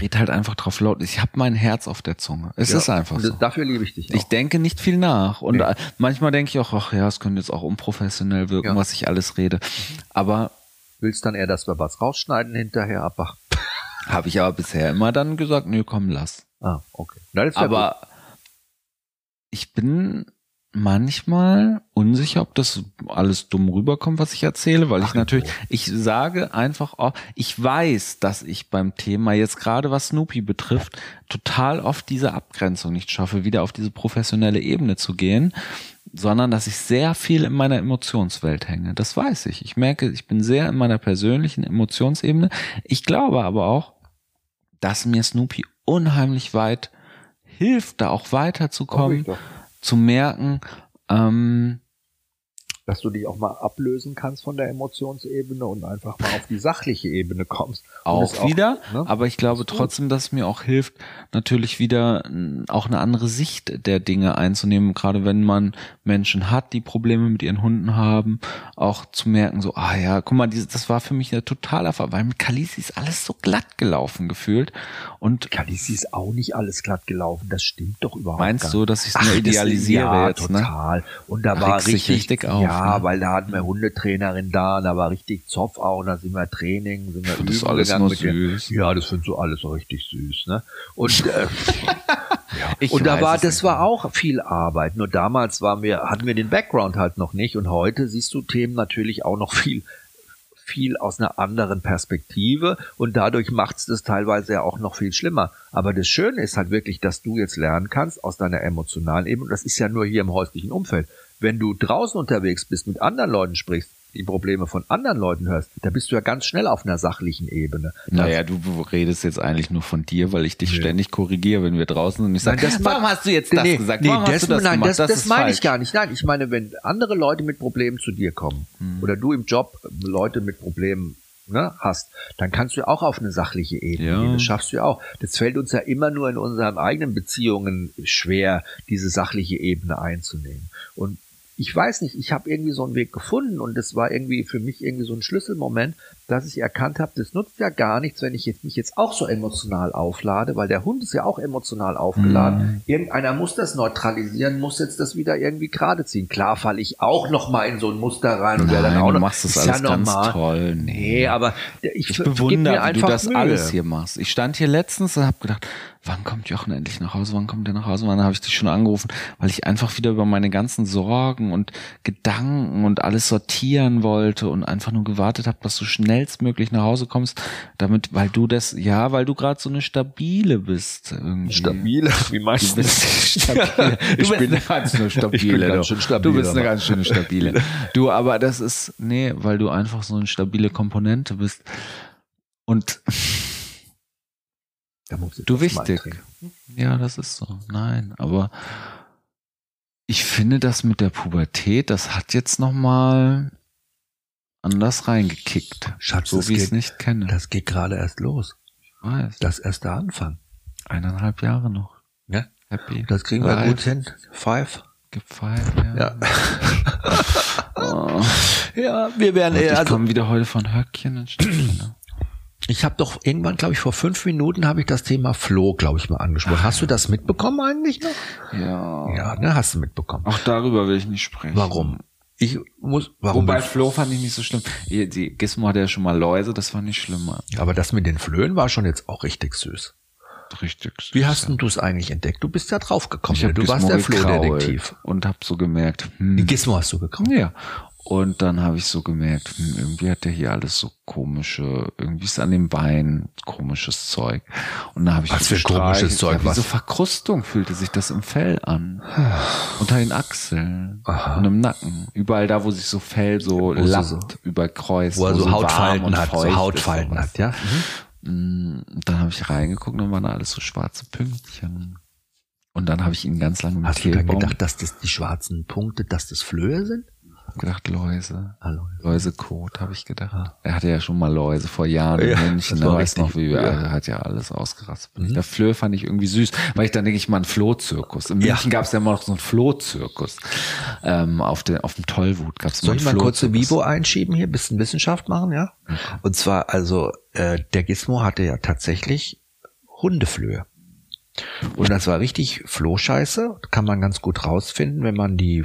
Speaker 3: red halt einfach drauf laut. Ich habe mein Herz auf der Zunge. Es ja, ist einfach so.
Speaker 2: Dafür liebe ich dich.
Speaker 3: Auch. Ich denke nicht viel nach. Und nee. manchmal denke ich auch, ach ja, es könnte jetzt auch unprofessionell wirken, ja. was ich alles rede. Aber
Speaker 2: willst dann eher, dass wir was rausschneiden hinterher, aber
Speaker 3: habe ich aber bisher immer dann gesagt, nö, komm, lass.
Speaker 2: Ah, okay.
Speaker 3: Aber gut. ich bin manchmal unsicher, ob das alles dumm rüberkommt, was ich erzähle, weil Ach, ich natürlich, oh. ich sage einfach, oh, ich weiß, dass ich beim Thema jetzt gerade was Snoopy betrifft, total oft diese Abgrenzung nicht schaffe, wieder auf diese professionelle Ebene zu gehen, sondern dass ich sehr viel in meiner Emotionswelt hänge. Das weiß ich. Ich merke, ich bin sehr in meiner persönlichen Emotionsebene. Ich glaube aber auch, dass mir Snoopy unheimlich weit hilft, da auch weiterzukommen zu merken, ähm,
Speaker 2: dass du dich auch mal ablösen kannst von der Emotionsebene und einfach mal auf die sachliche Ebene kommst.
Speaker 3: Auch wieder, auch, ne? aber ich glaube trotzdem, dass es mir auch hilft, natürlich wieder auch eine andere Sicht der Dinge einzunehmen, gerade wenn man Menschen hat, die Probleme mit ihren Hunden haben, auch zu merken, so, ah ja, guck mal, das war für mich ein totaler Fall, weil mit Kalisi ist alles so glatt gelaufen gefühlt und
Speaker 2: Kalisi ist auch nicht alles glatt gelaufen, das stimmt doch überhaupt
Speaker 3: Meinst nicht. du, dass ich es nur idealisiere
Speaker 2: ja,
Speaker 3: jetzt, ne?
Speaker 2: total. Und da war richtig, richtig auf, ja, ne? weil da hatten wir Hundetrainerin da, und da war richtig Zoff auch, und da sind wir Training, sind wir
Speaker 3: das ist alles nur süß.
Speaker 2: Den, ja, das findest du alles richtig süß, ne? Und äh, ja. und da war, das war auch viel Arbeit. Nur damals waren wir, hatten wir den Background halt noch nicht. Und heute siehst du Themen natürlich auch noch viel, viel aus einer anderen Perspektive und dadurch macht es das teilweise ja auch noch viel schlimmer. Aber das Schöne ist halt wirklich, dass du jetzt lernen kannst aus deiner emotionalen Ebene, und das ist ja nur hier im häuslichen Umfeld. Wenn du draußen unterwegs bist, mit anderen Leuten sprichst, die Probleme von anderen Leuten hörst, da bist du ja ganz schnell auf einer sachlichen Ebene.
Speaker 3: Naja, du redest jetzt eigentlich nur von dir, weil ich dich
Speaker 2: Nee.
Speaker 3: ständig korrigiere, wenn wir draußen sind und ich sage,
Speaker 2: Nein, das
Speaker 3: warum hast du jetzt das
Speaker 2: nee,
Speaker 3: gesagt?
Speaker 2: Nee,
Speaker 3: Warum
Speaker 2: das,
Speaker 3: hast du das
Speaker 2: nein,
Speaker 3: gemacht?
Speaker 2: das, das,
Speaker 3: ist
Speaker 2: meine ich gar nicht. Nein, ich meine, wenn andere Leute mit Problemen zu dir kommen
Speaker 3: Hm.
Speaker 2: oder du im Job Leute mit Problemen ne, hast, dann kannst du auch auf eine sachliche Ebene
Speaker 3: Ja.
Speaker 2: gehen. Das schaffst du ja auch. Das fällt uns ja immer nur in unseren eigenen Beziehungen schwer, diese sachliche Ebene einzunehmen. Und ich weiß nicht, ich habe irgendwie so einen Weg gefunden und das war irgendwie für mich irgendwie so ein Schlüsselmoment, dass ich erkannt habe, das nutzt ja gar nichts, wenn ich jetzt, mich jetzt auch so emotional auflade, weil der Hund ist ja auch emotional aufgeladen.
Speaker 3: Mhm.
Speaker 2: Irgendeiner muss das neutralisieren, muss jetzt das wieder irgendwie gerade ziehen. Klar falle ich auch noch mal in so ein Muster rein und werde dann
Speaker 3: Nein,
Speaker 2: auch
Speaker 3: du
Speaker 2: noch,
Speaker 3: machst das
Speaker 2: ist ja
Speaker 3: alles ganz
Speaker 2: normal.
Speaker 3: toll. Nee.
Speaker 2: Nee, aber ich,
Speaker 3: Ich
Speaker 2: mir
Speaker 3: bewundere, wie du
Speaker 2: einfach
Speaker 3: das
Speaker 2: Mühe.
Speaker 3: alles hier machst. Ich stand hier letztens und habe gedacht, wann kommt Jochen endlich nach Hause? Wann kommt er nach Hause? Wann habe ich dich schon angerufen? Weil ich einfach wieder über meine ganzen Sorgen und Gedanken und alles sortieren wollte und einfach nur gewartet habe, dass du schnellstmöglich nach Hause kommst, damit, weil du das, ja, weil du gerade so eine stabile bist. Irgendwie.
Speaker 2: Stabile, wie meinst
Speaker 3: Du stabile.
Speaker 2: Ich bin-
Speaker 3: eine ganz schön stabile.
Speaker 2: ganz
Speaker 3: du.
Speaker 2: schön stabil,
Speaker 3: du bist eine ganz schöne stabile. Du, aber das ist, nee, weil du einfach so eine stabile Komponente bist. Und du wichtig. Ja, das ist so. Nein, aber ich finde das mit der Pubertät, das hat jetzt noch mal anders reingekickt.
Speaker 2: Schatz,
Speaker 3: so wie ich es nicht kenne.
Speaker 2: Das geht gerade erst los.
Speaker 3: ich weiß.
Speaker 2: Das ist erst der Anfang.
Speaker 3: Eineinhalb Jahre noch.
Speaker 2: Ja?
Speaker 3: Happy.
Speaker 2: Das kriegen wir
Speaker 3: Live.
Speaker 2: gut hin. Five.
Speaker 3: Gefeiert, ja.
Speaker 2: Ja.
Speaker 3: Oh.
Speaker 2: Ja, wir werden eher,
Speaker 3: ich
Speaker 2: also
Speaker 3: komme wieder heute von Höckchen in Stückchen.
Speaker 2: Ich habe doch irgendwann, glaube ich, vor fünf Minuten habe ich das Thema Floh, glaube ich, mal angesprochen. Hast du das mitbekommen eigentlich noch?
Speaker 3: Ja.
Speaker 2: Ja, ne, hast du mitbekommen.
Speaker 3: Auch darüber will ich nicht sprechen.
Speaker 2: Warum? Ich muss, warum?
Speaker 3: Wobei Flo fand ich nicht so schlimm. Die Gizmo hatte ja schon mal Läuse, das fand ich schlimmer.
Speaker 2: Aber das mit den Flöhen war schon jetzt auch richtig süß.
Speaker 3: Richtig.
Speaker 2: Wie hast denn du es eigentlich entdeckt? Du bist ja drauf gekommen.
Speaker 3: ich hab
Speaker 2: du warst
Speaker 3: Gizmo
Speaker 2: der
Speaker 3: gekrault
Speaker 2: Flohdetektiv.
Speaker 3: Und hab so gemerkt, hm,
Speaker 2: Die Gizmo hast du gekauft.
Speaker 3: ja. Und dann habe ich so gemerkt, hm, irgendwie hat der hier alles so komische, irgendwie ist an den Beinen komisches Zeug. Und dann habe ich
Speaker 2: Was
Speaker 3: so
Speaker 2: für komisches Zeug,
Speaker 3: ja, Wie
Speaker 2: was?
Speaker 3: so Verkrustung fühlte sich das im Fell an. Unter den Achseln
Speaker 2: Aha.
Speaker 3: und im Nacken. Überall da, wo sich so Fell so lappt,
Speaker 2: so-
Speaker 3: überkreuzt.
Speaker 2: Wo er so
Speaker 3: warm
Speaker 2: Hautfalten hat, so Hautfalten hat, ja.
Speaker 3: Mm, Dann habe ich reingeguckt und waren da alles so schwarze Pünktchen. Und dann habe ich ihn ganz lange mit
Speaker 2: Hast du dann gedacht, dass das die schwarzen Punkte, dass das Flöhe sind?
Speaker 3: Gedacht, Läuse.
Speaker 2: Hallo.
Speaker 3: Läusekot, habe ich gedacht. Er hatte ja schon mal Läuse vor Jahren in
Speaker 2: Ja,
Speaker 3: München. Da
Speaker 2: war
Speaker 3: weiß noch, wie er
Speaker 2: Ja.
Speaker 3: hat ja alles ausgerastet.
Speaker 2: Mhm.
Speaker 3: Der Flöhe fand ich irgendwie süß, weil ich dann denke ich mal einen Flohzirkus. In
Speaker 2: Ja.
Speaker 3: München gab es ja immer noch so einen Flohzirkus. Ähm, auf, der, auf dem Tollwut gab es
Speaker 2: Soll ich mal
Speaker 3: einen
Speaker 2: kurz eine
Speaker 3: Flohzirkus.
Speaker 2: Vivo einschieben hier, bisschen Wissenschaft machen, ja? Und zwar, also, äh, der Gizmo hatte ja tatsächlich Hundeflöhe. Und das war richtig Flohscheiße. Kann man ganz gut rausfinden, wenn man die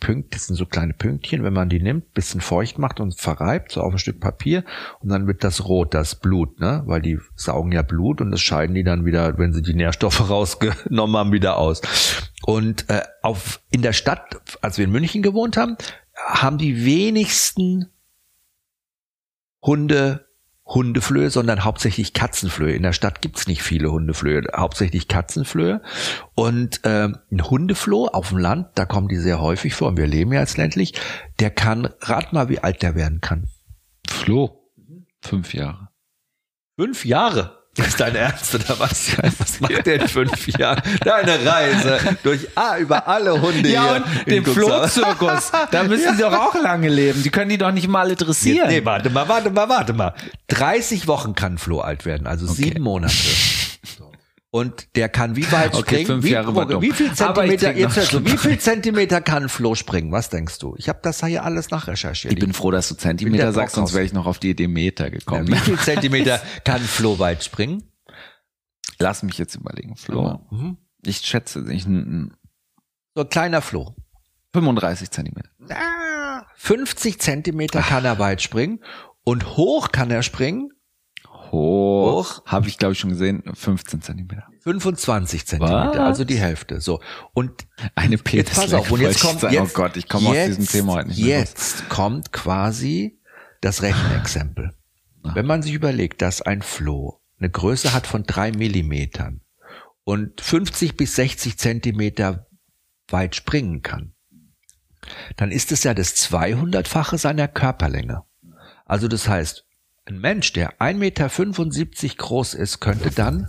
Speaker 2: Flohpünktchen, das sind so kleine Pünktchen, wenn man die nimmt, bisschen feucht macht und verreibt, so auf ein Stück Papier, und dann wird das rot, das Blut, ne? Weil die saugen ja Blut und das scheiden die dann wieder, wenn sie die Nährstoffe rausgenommen haben, wieder aus. Und äh, auf in der Stadt, als wir in München gewohnt haben, haben die wenigsten Hunde Hundeflöhe, sondern hauptsächlich Katzenflöhe. In der Stadt gibt's nicht viele Hundeflöhe, hauptsächlich Katzenflöhe. Und ähm, ein Hundefloh auf dem Land, da kommen die sehr häufig vor, und wir leben ja jetzt ländlich, der kann, rat mal, wie alt der werden kann.
Speaker 3: Floh. Fünf Jahre.
Speaker 2: Fünf Jahre. Ist dein Ernst oder was? Was macht der in fünf Jahren? Deine Reise durch ah, über alle Hunde
Speaker 3: Ja,
Speaker 2: hier
Speaker 3: und den. Flohzirkus. Da müssen die doch auch lange leben. Die können die doch nicht mal alle dressieren.
Speaker 2: Nee, warte mal, warte mal, warte mal. 30 Wochen kann Floh alt werden, also sieben Monate. Und der kann wie weit
Speaker 3: Okay,
Speaker 2: springen?
Speaker 3: fünf
Speaker 2: wie, wie viel Zentimeter, jetzt wie viel Zentimeter kann Floh springen? Was denkst du? Ich habe das hier alles nachrecherchiert.
Speaker 3: Ich bin froh, dass du Zentimeter sagst, sonst wäre ich noch auf die Idee Meter
Speaker 2: ja,
Speaker 3: gekommen.
Speaker 2: wie viel Zentimeter kann Floh weit springen?
Speaker 3: Lass mich jetzt überlegen, Flo.
Speaker 2: Mhm.
Speaker 3: Ich schätze, ich,
Speaker 2: So ein kleiner Floh.
Speaker 3: 35 Zentimeter.
Speaker 2: Ah, 50 Zentimeter kann er weit springen und hoch kann er springen
Speaker 3: Hoch. Habe ich, glaube ich, schon gesehen. 15 Zentimeter.
Speaker 2: 25 Zentimeter,
Speaker 3: Was?
Speaker 2: also die Hälfte. So und
Speaker 3: Eine
Speaker 2: jetzt pass auf und jetzt kommt
Speaker 3: sagen.
Speaker 2: jetzt,
Speaker 3: oh Gott, ich komme aus diesem Thema heute nicht mehr raus.
Speaker 2: Jetzt kommt quasi das Rechenexempel. Wenn man sich überlegt, dass ein Floh eine Größe hat von drei Millimetern und 50 bis 60 Zentimeter weit springen kann, dann ist es ja das 200-fache seiner Körperlänge. Also das heißt, ein Mensch, der 1,75 Meter groß ist, könnte dann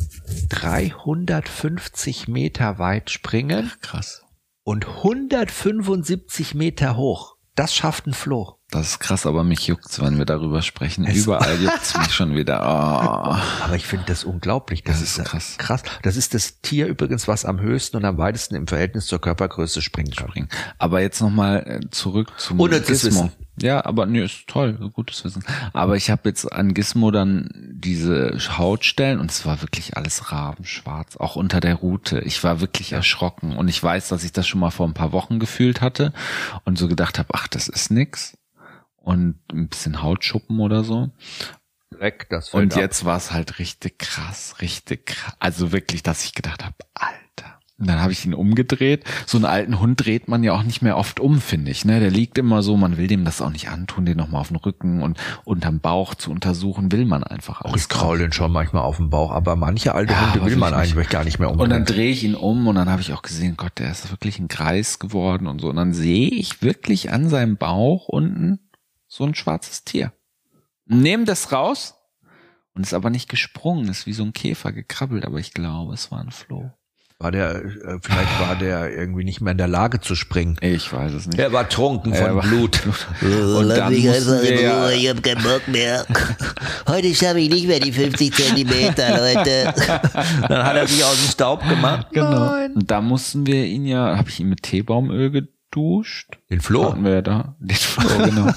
Speaker 2: 350 Meter weit springen.
Speaker 3: Krass.
Speaker 2: Und 175 Meter hoch. Das schafft ein Floh.
Speaker 3: Das ist krass, aber mich juckt's, wenn wir darüber sprechen. Es Überall juckt's mich schon wieder. Oh.
Speaker 2: Aber ich finde das unglaublich. Das, das ist krass. krass. Das ist das Tier übrigens, was am höchsten und am weitesten im Verhältnis zur Körpergröße springen kann. Springen.
Speaker 3: Aber jetzt nochmal äh, zurück zum
Speaker 2: Ohne Gizmo.
Speaker 3: Ja, aber nee, ist toll, gutes Wissen. Aber ich habe jetzt an Gizmo dann diese Hautstellen und es war wirklich alles rabenschwarz, auch unter der Rute. Ich war wirklich erschrocken und ich weiß, dass ich das schon mal vor ein paar Wochen gefühlt hatte und so gedacht habe, ach, das ist nix und ein bisschen Hautschuppen oder so.
Speaker 2: Weg, das
Speaker 3: Und jetzt war es halt richtig krass, richtig krass. Also wirklich, dass ich gedacht habe, Alter. Und dann habe ich ihn umgedreht. So einen alten Hund dreht man ja auch nicht mehr oft um, finde ich. Ne? Der liegt immer so, man will dem das auch nicht antun, den nochmal auf den Rücken und unterm Bauch zu untersuchen, will man einfach
Speaker 2: auch. Ich kraul den schon manchmal auf den Bauch, aber manche alte ja, Hunde will man eigentlich nicht. gar nicht mehr umdrehen.
Speaker 3: Und dann drehe ich ihn um und dann habe ich auch gesehen, Gott, der ist wirklich ein Kreis geworden und so. Und dann sehe ich wirklich an seinem Bauch unten so ein schwarzes Tier. Nehmen das raus und ist aber nicht gesprungen, ist wie so ein Käfer gekrabbelt, aber ich glaube, es war ein Floh.
Speaker 2: War der, äh, vielleicht war der irgendwie nicht mehr in der Lage zu springen.
Speaker 3: Ich weiß es nicht.
Speaker 2: Er war trunken von war Blut.
Speaker 4: und Lass dann mich einfach in Ruhe, ich hab keinen Bock mehr. Heute schaffe ich nicht mehr die 50 Zentimeter, Leute.
Speaker 2: dann hat er sich aus dem Staub gemacht.
Speaker 3: Genau. Nein. Und da mussten wir ihn ja, habe ich ihn mit Teebaumöl geduscht.
Speaker 2: Den Flo?
Speaker 3: Hatten wir ja da. Den Flo, genau.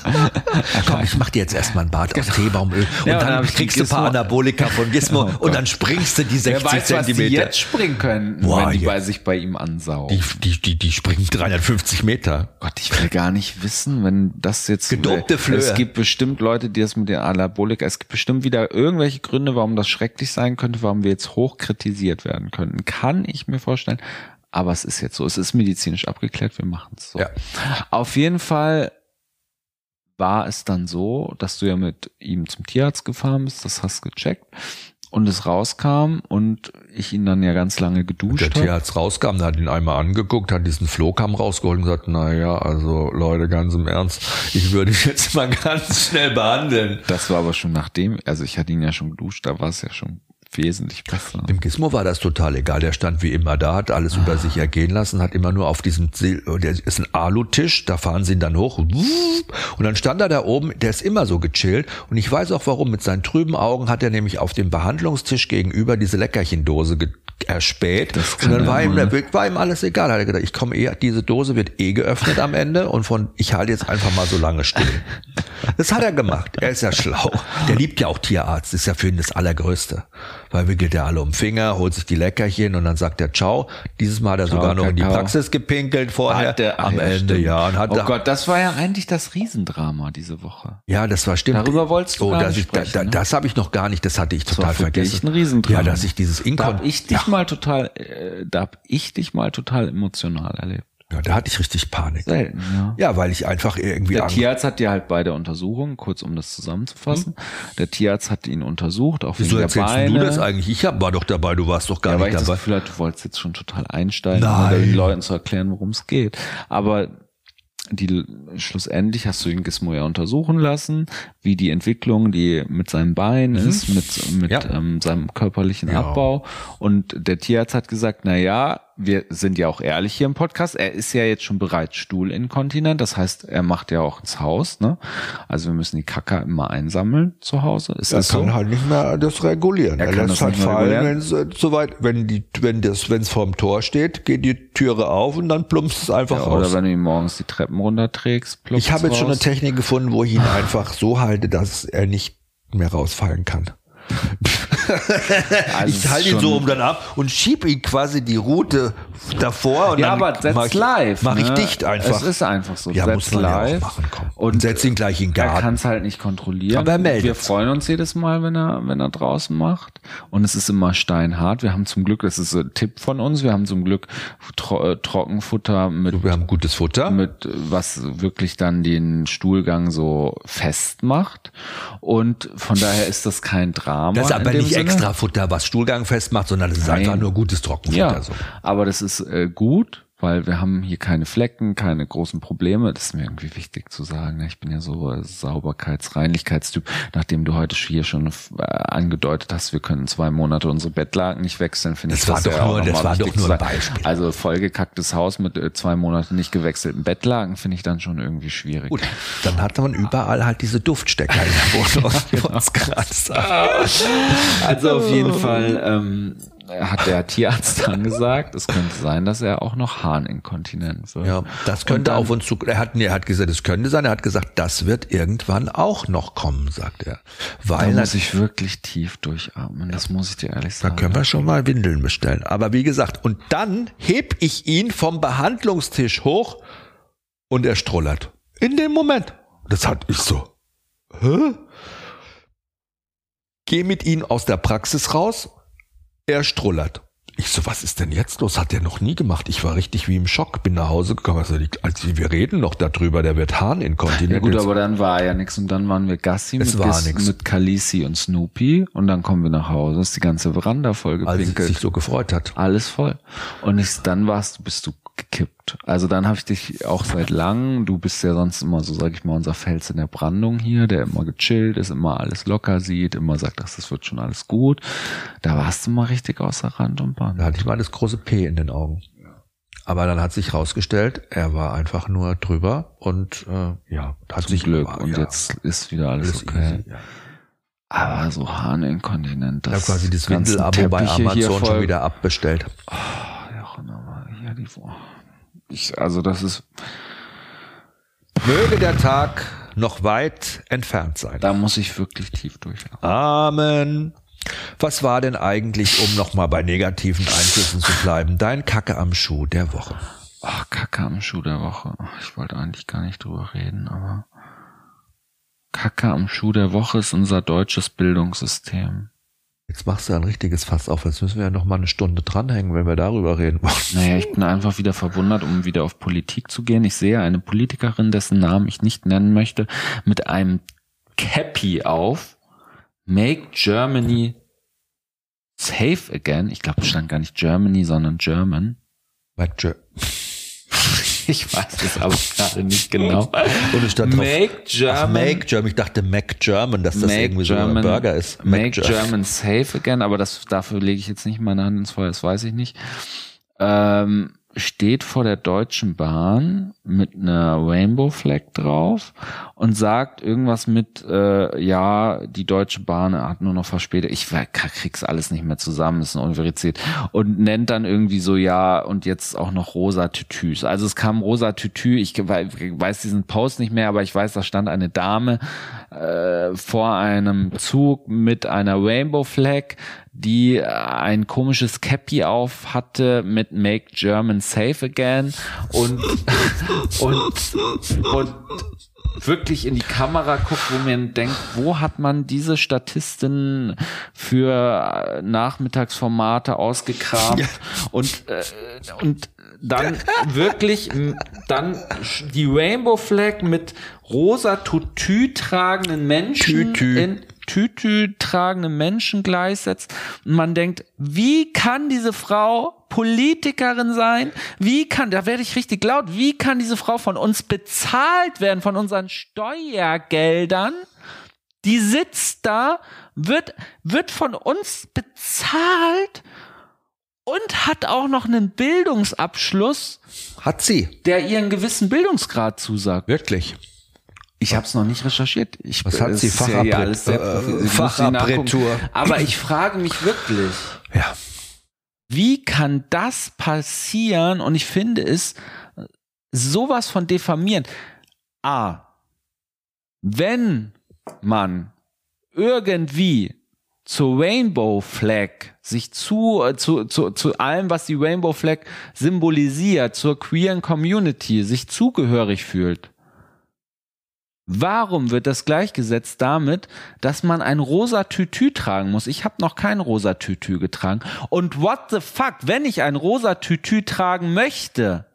Speaker 2: Komm, ich mach dir jetzt erstmal ein Bad aus genau. Teebaumöl und ja, dann, dann kriegst du ein paar Anabolika von Gizmo oh, und dann springst du die 60 Wer weiß, Zentimeter. Was die
Speaker 3: jetzt springen können, Boah, wenn die bei sich bei ihm ansaugen.
Speaker 2: Die, die, die, die springen 350 Meter.
Speaker 3: Gott, ich will gar nicht wissen, wenn das jetzt...
Speaker 2: Gedopte Flöhe.
Speaker 3: Es gibt bestimmt Leute, die das mit den Anabolika... Es gibt bestimmt wieder irgendwelche Gründe, warum das schrecklich sein könnte, warum wir jetzt hoch kritisiert werden könnten. Kann ich mir vorstellen. Aber es ist jetzt so, es ist medizinisch abgeklärt, wir machen es so.
Speaker 2: Ja.
Speaker 3: Auf jeden Fall war es dann so, dass du ja mit ihm zum Tierarzt gefahren bist, das hast gecheckt und es rauskam und ich ihn dann ja ganz lange geduscht habe.
Speaker 2: Der Tierarzt rauskam, der hat ihn einmal angeguckt, hat diesen Flohkamm rausgeholt und gesagt, na ja, also Leute, ganz im Ernst, ich würde ihn jetzt mal ganz schnell behandeln.
Speaker 3: Das war aber schon nachdem, also ich hatte ihn ja schon geduscht, da war es ja schon wesentlich besser.
Speaker 2: Dem Gizmo war das total egal. Der stand wie immer da, hat alles ah. über sich ergehen lassen, hat immer nur auf diesem, der ist ein Alutisch, da fahren sie ihn dann hoch und dann stand er da oben, der ist immer so gechillt und ich weiß auch warum, mit seinen trüben Augen hat er nämlich auf dem Behandlungstisch gegenüber diese Leckerchendose erspäht und dann war ihm, war ihm alles egal. Hat er gedacht, ich komme eh, diese Dose wird eh geöffnet am Ende und von, ich halte jetzt einfach mal so lange still. Das hat er gemacht. Er ist ja schlau. Der liebt ja auch Tierarzt. Ist ja für ihn das Allergrößte weil wickelt er alle um Finger, holt sich die Leckerchen und dann sagt er Ciao. Dieses Mal hat er Ciao, sogar noch in die Praxis gepinkelt vorher.
Speaker 3: Der, am ja, Ende, stimmt. ja. Und hat oh Gott, das war ja eigentlich das Riesendrama diese Woche.
Speaker 2: Ja, das war stimmt.
Speaker 3: Darüber wolltest du oh, gar
Speaker 2: nicht
Speaker 3: ich,
Speaker 2: sprechen, da,
Speaker 3: ne?
Speaker 2: Das habe ich noch gar nicht, das hatte ich total das war vergessen.
Speaker 3: ein Riesendrama.
Speaker 2: Ja, dass ich dieses Inkon...
Speaker 3: Da hab ich dich ja. mal total, äh, da hab ich dich mal total emotional erlebt.
Speaker 2: Ja, da hatte ich richtig Panik.
Speaker 3: Selten, ja.
Speaker 2: Ja, weil ich einfach irgendwie.
Speaker 3: Der Tierarzt hat ja halt bei der Untersuchung, kurz um das zusammenzufassen, hm. der Tierarzt hat ihn untersucht, auch
Speaker 2: Wieso der Beine. du das eigentlich? Ich war doch dabei, du warst doch gar
Speaker 3: ja,
Speaker 2: nicht
Speaker 3: weil ich
Speaker 2: dabei.
Speaker 3: Das Gefühl hatte, du wolltest jetzt schon total einsteigen, Nein. um den Leuten zu erklären, worum es geht. Aber die schlussendlich hast du den Gizmo ja untersuchen lassen, wie die Entwicklung, die mit seinem Bein mhm. ist, mit, mit ja. ähm, seinem körperlichen ja. Abbau. Und der Tierarzt hat gesagt, na ja, wir sind ja auch ehrlich hier im Podcast. Er ist ja jetzt schon bereits stuhlinkontinent. Das heißt, er macht ja auch ins Haus. Ne? Also wir müssen die Kacke immer einsammeln zu Hause. Ist
Speaker 2: er
Speaker 3: das
Speaker 2: kann
Speaker 3: so?
Speaker 2: halt nicht mehr das regulieren.
Speaker 3: Er, er kann lässt halt fallen, wenn es
Speaker 2: soweit, wenn die, wenn das, wenn es vorm Tor steht, geht die Türe auf und dann plumpst es einfach ja, raus.
Speaker 3: Oder wenn du ihn morgens die Treppen runterträgst,
Speaker 2: plumpst Ich habe jetzt schon eine Technik gefunden, wo ich ihn einfach so halte, dass er nicht mehr rausfallen kann. Also ich halte ihn so um dann ab und schieb ihn quasi die Route davor und
Speaker 3: Ja,
Speaker 2: dann
Speaker 3: aber setz
Speaker 2: mach ich,
Speaker 3: live.
Speaker 2: Mach ich
Speaker 3: ne?
Speaker 2: dicht einfach.
Speaker 3: Es ist einfach so.
Speaker 2: Ja,
Speaker 3: setz
Speaker 2: muss man ja auch
Speaker 3: live.
Speaker 2: machen, komm.
Speaker 3: Und
Speaker 2: Und setz ihn gleich in den
Speaker 3: Er
Speaker 2: Garten.
Speaker 3: kann es halt nicht kontrollieren.
Speaker 2: Aber er meldet.
Speaker 3: Wir freuen uns jedes Mal, wenn er, wenn er draußen macht. Und es ist immer steinhart. Wir haben zum Glück, das ist ein Tipp von uns, wir haben zum Glück Tro äh, Trockenfutter mit
Speaker 2: Wir haben gutes Futter.
Speaker 3: mit was wirklich dann den Stuhlgang so festmacht und von daher ist das kein Drama.
Speaker 2: das ist aber nicht
Speaker 3: Sinne.
Speaker 2: extra Futter, was Stuhlgang festmacht, sondern das ist
Speaker 3: Nein.
Speaker 2: einfach nur gutes Trockenfutter.
Speaker 3: Ja,
Speaker 2: So.
Speaker 3: aber das ist äh, gut, weil wir haben hier keine Flecken, keine großen Probleme. Das ist mir irgendwie wichtig zu sagen. ne? Ich bin ja so äh, Sauberkeits-, Reinlichkeitstyp. Nachdem du heute hier schon äh, angedeutet hast, wir können zwei Monate unsere Bettlaken nicht wechseln, finde ich
Speaker 2: Das doch
Speaker 3: ja
Speaker 2: nur- das war doch nur ein. Beispiel.
Speaker 3: Also vollgekacktes Haus mit äh, zwei Monaten nicht gewechselten Bettlaken finde ich dann schon irgendwie schwierig.
Speaker 2: Gut, dann hat man überall halt diese Duftstecker in der Wohnung, sagen.
Speaker 3: Also auf jeden Fall ähm, hat der Tierarzt dann gesagt, es könnte sein, dass er auch noch Harninkontinent wird.
Speaker 2: Ja, das könnte
Speaker 3: dann-
Speaker 2: auf uns zu. Er hat, nee, er hat gesagt, es könnte sein. Er hat gesagt, das wird irgendwann auch noch kommen, sagt er.
Speaker 3: Da
Speaker 2: Weil
Speaker 3: muss ich wirklich tief durchatmen, das muss ich dir ehrlich
Speaker 2: Da
Speaker 3: sagen.
Speaker 2: können wir schon mal Windeln bestellen. Aber wie gesagt, und dann heb ich ihn vom Behandlungstisch hoch und er strullert. In dem Moment. Das hat ich so. Hä? Geh mit ihm aus der Praxis raus. Er strullert. Ich so, was ist denn jetzt los? Hat er noch nie gemacht. Ich war richtig wie im Schock. Bin nach Hause gekommen. Also, als wir reden noch darüber, der wird Harninkontinent.
Speaker 3: Ja gut, aber dann war ja nichts und dann waren wir Gassi
Speaker 2: Es
Speaker 3: mit,
Speaker 2: war
Speaker 3: Gis- mit Khaleesi und Snoopy und dann kommen wir nach Hause, ist die ganze Veranda voll
Speaker 2: als
Speaker 3: gepinkelt.
Speaker 2: sich so gefreut hat.
Speaker 3: Alles voll. Und ich, dann warst du, bist du gekippt. Also dann habe ich dich auch seit langem, du bist ja sonst immer so, sag ich mal, unser Fels in der Brandung hier, der immer gechillt ist, immer alles locker sieht, immer sagt, ach, das wird schon alles gut. Da warst du mal richtig außer Rand und Band.
Speaker 2: Da hatte ich mal das große P in den Augen. Aber dann hat sich rausgestellt, er war einfach nur drüber und äh, ja, hat
Speaker 3: Zum
Speaker 2: sich
Speaker 3: Glück.
Speaker 2: ja,
Speaker 3: Und jetzt ist wieder alles,
Speaker 2: alles
Speaker 3: okay.
Speaker 2: easy, ja.
Speaker 3: Aber so Harninkontinent,
Speaker 2: Ich
Speaker 3: das
Speaker 2: habe quasi das Windel-Abo bei
Speaker 3: hier
Speaker 2: Amazon
Speaker 3: voll-
Speaker 2: schon wieder abbestellt.
Speaker 3: Oh, die, ich, also das ist,
Speaker 2: Möge der Tag noch weit entfernt sein.
Speaker 3: da muss ich wirklich tief durchatmen.
Speaker 2: Amen. Was war denn eigentlich, um nochmal bei negativen Einflüssen zu bleiben, dein Kacke am Schuh der Woche?
Speaker 3: Ach, Kacke am Schuh der Woche. Ich wollte eigentlich gar nicht drüber reden, aber Kacke am Schuh der Woche ist unser deutsches Bildungssystem.
Speaker 2: Jetzt machst du ein richtiges Fass auf. Jetzt müssen wir ja noch mal eine Stunde dranhängen, wenn wir darüber reden wollen.
Speaker 3: Naja, ich bin einfach wieder verwundert, um wieder auf Politik zu gehen. Ich sehe eine Politikerin, dessen Namen ich nicht nennen möchte, mit einem Cappy auf. Make Germany safe again. Ich glaube, es stand gar nicht Germany, sondern German.
Speaker 2: Mike Jer-
Speaker 3: Ich weiß es aber gerade nicht genau.
Speaker 2: Und es stand drauf,
Speaker 3: Make
Speaker 2: Ach,
Speaker 3: German.
Speaker 2: Make German. Ich dachte Mac German, dass das
Speaker 3: Make
Speaker 2: irgendwie so
Speaker 3: German,
Speaker 2: ein Burger ist.
Speaker 3: Make,
Speaker 2: Mac Ger-
Speaker 3: German safe again, aber das, dafür lege ich jetzt nicht meine Hand ins Feuer, das weiß ich nicht. Ähm, steht vor der Deutschen Bahn mit einer Rainbow Flag drauf und sagt irgendwas mit, äh, ja, die Deutsche Bahn hat nur noch verspätet. Ich krieg's alles nicht mehr zusammen, ist eine Universität. Und nennt dann irgendwie so, ja, und jetzt auch noch rosa Tütüs. Also es kam rosa Tütü, ich weiß diesen Post nicht mehr, aber ich weiß, da stand eine Dame äh, vor einem Zug mit einer Rainbow Flag, die äh, ein komisches Cappy auf hatte mit Make German Safe Again und und und wirklich in die Kamera guckt, wo man denkt, wo hat man diese Statistin für äh, Nachmittagsformate ausgekramt und äh, und dann wirklich dann die Rainbow Flag mit rosa Tutü tragenden Menschen
Speaker 2: Tütü.
Speaker 3: in Tütü tragende Menschen gleichsetzt. Und man denkt, wie kann diese Frau Politikerin sein? Wie kann, da werde ich richtig laut, wie kann diese Frau von uns bezahlt werden, von unseren Steuergeldern? Die sitzt da, wird, wird von uns bezahlt und hat auch noch einen Bildungsabschluss,
Speaker 2: Hat sie.
Speaker 3: der ihr einen gewissen Bildungsgrad zusagt.
Speaker 2: Wirklich.
Speaker 3: Ich habe es noch nicht recherchiert. Ich,
Speaker 2: Was hat sie?
Speaker 3: ja
Speaker 2: Fachabitur-
Speaker 3: sehr
Speaker 2: äh, Fachabitur.
Speaker 3: Aber ich frage mich wirklich,
Speaker 2: Ja.
Speaker 3: Wie kann das passieren? Und ich finde es sowas von diffamierend. A. Wenn man irgendwie zur Rainbow Flag, sich zu, äh, zu, zu, zu allem, was die Rainbow Flag symbolisiert, zur queeren Community, sich zugehörig fühlt. Warum wird das gleichgesetzt damit, dass man ein rosa Tütü tragen muss? Ich habe noch kein rosa Tütü getragen. Und what the fuck, wenn ich ein rosa Tütü tragen möchte,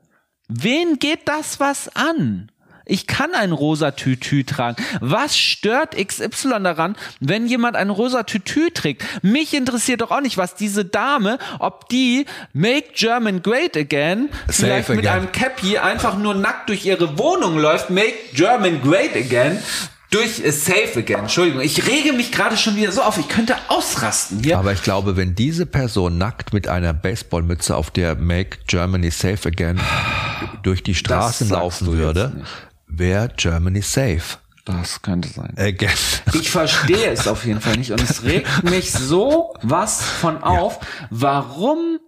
Speaker 3: wen geht das was an? Ich kann ein rosa Tütü tragen. Was stört XY daran, wenn jemand ein rosa Tütü trägt? Mich interessiert doch auch nicht, was diese Dame, ob die Make German Great Again
Speaker 2: Safe
Speaker 3: vielleicht mit
Speaker 2: again.
Speaker 3: einem Cappy einfach nur nackt durch ihre Wohnung läuft. Make German Great Again. Durch äh, Safe Again. Entschuldigung, ich rege mich gerade schon wieder so auf. Ich könnte ausrasten hier.
Speaker 2: Aber ich glaube, wenn diese Person nackt mit einer Baseballmütze, auf der Make Germany Safe Again durch die Straßen laufen würde. Wäre Germany safe
Speaker 3: Das könnte sein.
Speaker 2: again.
Speaker 3: Ich verstehe es auf jeden Fall nicht und es regt mich so was von auf, warum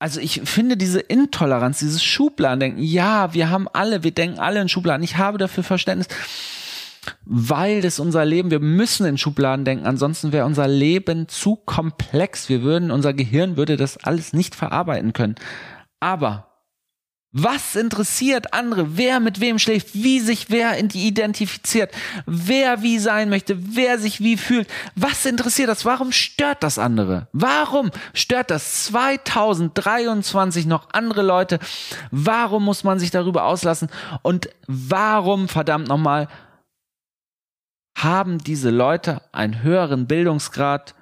Speaker 3: also ich finde diese Intoleranz, dieses Schubladendenken, ja, wir haben alle, wir denken alle in Schubladen. Ich habe dafür Verständnis, weil das unser Leben, wir müssen in Schubladen denken, ansonsten wäre unser Leben zu komplex. Wir würden, unser Gehirn würde das alles nicht verarbeiten können. Aber was interessiert andere? Wer mit wem schläft? Wie sich wer identifiziert? Wer wie sein möchte? Wer sich wie fühlt? Was interessiert das? Warum stört das andere? Warum stört das 2023 noch andere Leute? Warum muss man sich darüber auslassen? Und warum, verdammt nochmal, haben diese Leute einen höheren Bildungsgrad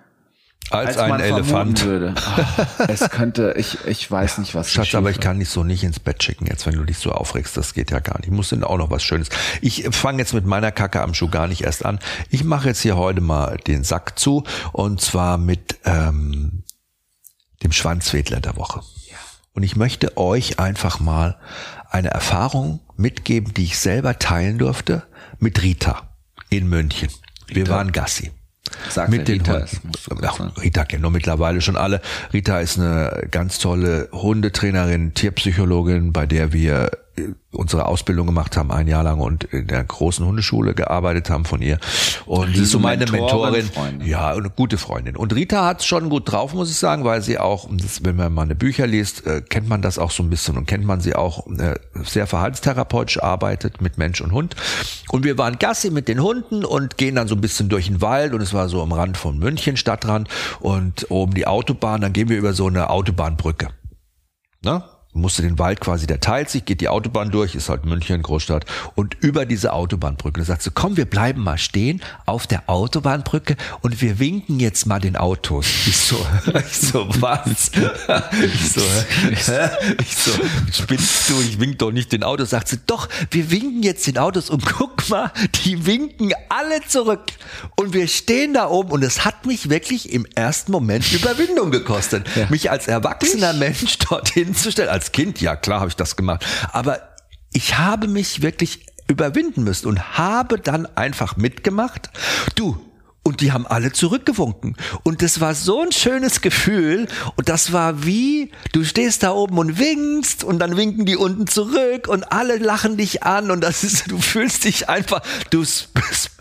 Speaker 2: Als,
Speaker 3: als
Speaker 2: ein
Speaker 3: man
Speaker 2: Elefant.
Speaker 3: würde? Ah, es könnte, ich, ich weiß nicht, was.
Speaker 2: Schatz, aber ich kann dich so nicht ins Bett schicken jetzt, wenn du dich so aufregst. Das geht ja gar nicht. Ich muss denn auch noch was Schönes. Ich fange jetzt mit meiner Kacke am Schuh gar nicht erst an. Ich mache jetzt hier heute mal den Sack zu und zwar mit ähm, dem Schwanzwedler der Woche. Und ich möchte euch einfach mal eine Erfahrung mitgeben, die ich selber teilen durfte mit Rita in München. Wir waren Gassi.
Speaker 3: Sag,
Speaker 2: mit den
Speaker 3: Rita
Speaker 2: Hunden.
Speaker 3: sagen.
Speaker 2: Rita kennen wir mittlerweile schon alle. Rita ist eine ganz tolle Hundetrainerin, Tierpsychologin, bei der wir unsere Ausbildung gemacht haben, ein Jahr lang und in der großen Hundeschule gearbeitet haben von ihr. Und sie ist so meine
Speaker 3: Mentorin,
Speaker 2: Mentorin.
Speaker 3: Freundin.
Speaker 2: Ja, und eine gute Freundin. Und Rita hat schon gut drauf, muss ich sagen, weil sie auch, wenn man mal eine Bücher liest, äh, kennt man das auch so ein bisschen und kennt man sie auch äh, sehr verhaltenstherapeutisch arbeitet mit Mensch und Hund. Und wir waren Gassi mit den Hunden und gehen dann so ein bisschen durch den Wald und es war so am Rand von München, Stadtrand und oben die Autobahn, dann gehen wir über so eine Autobahnbrücke. Ne? Musste den Wald quasi, der teilt sich, geht die Autobahn durch, ist halt München, Großstadt. Und über diese Autobahnbrücke, da sagt sie, komm, wir bleiben mal stehen auf der Autobahnbrücke und wir winken jetzt mal den Autos. Ich so, ich so, was? Ich so? Ich so, spinnst du, ich wink doch nicht den Autos. Sagt sie, doch, wir winken jetzt den Autos und guck mal, die winken alle zurück. Und wir stehen da oben und es hat mich wirklich im ersten Moment Überwindung gekostet, mich als erwachsener Mensch dorthin zu stellen. Als Kind, ja klar habe ich das gemacht. Aber ich habe mich wirklich überwinden müssen und habe dann einfach mitgemacht. Du, und die haben alle zurückgewunken. Und das war so ein schönes Gefühl. Und das war wie, du stehst da oben und winkst und dann winken die unten zurück und alle lachen dich an und das ist, du fühlst dich einfach, du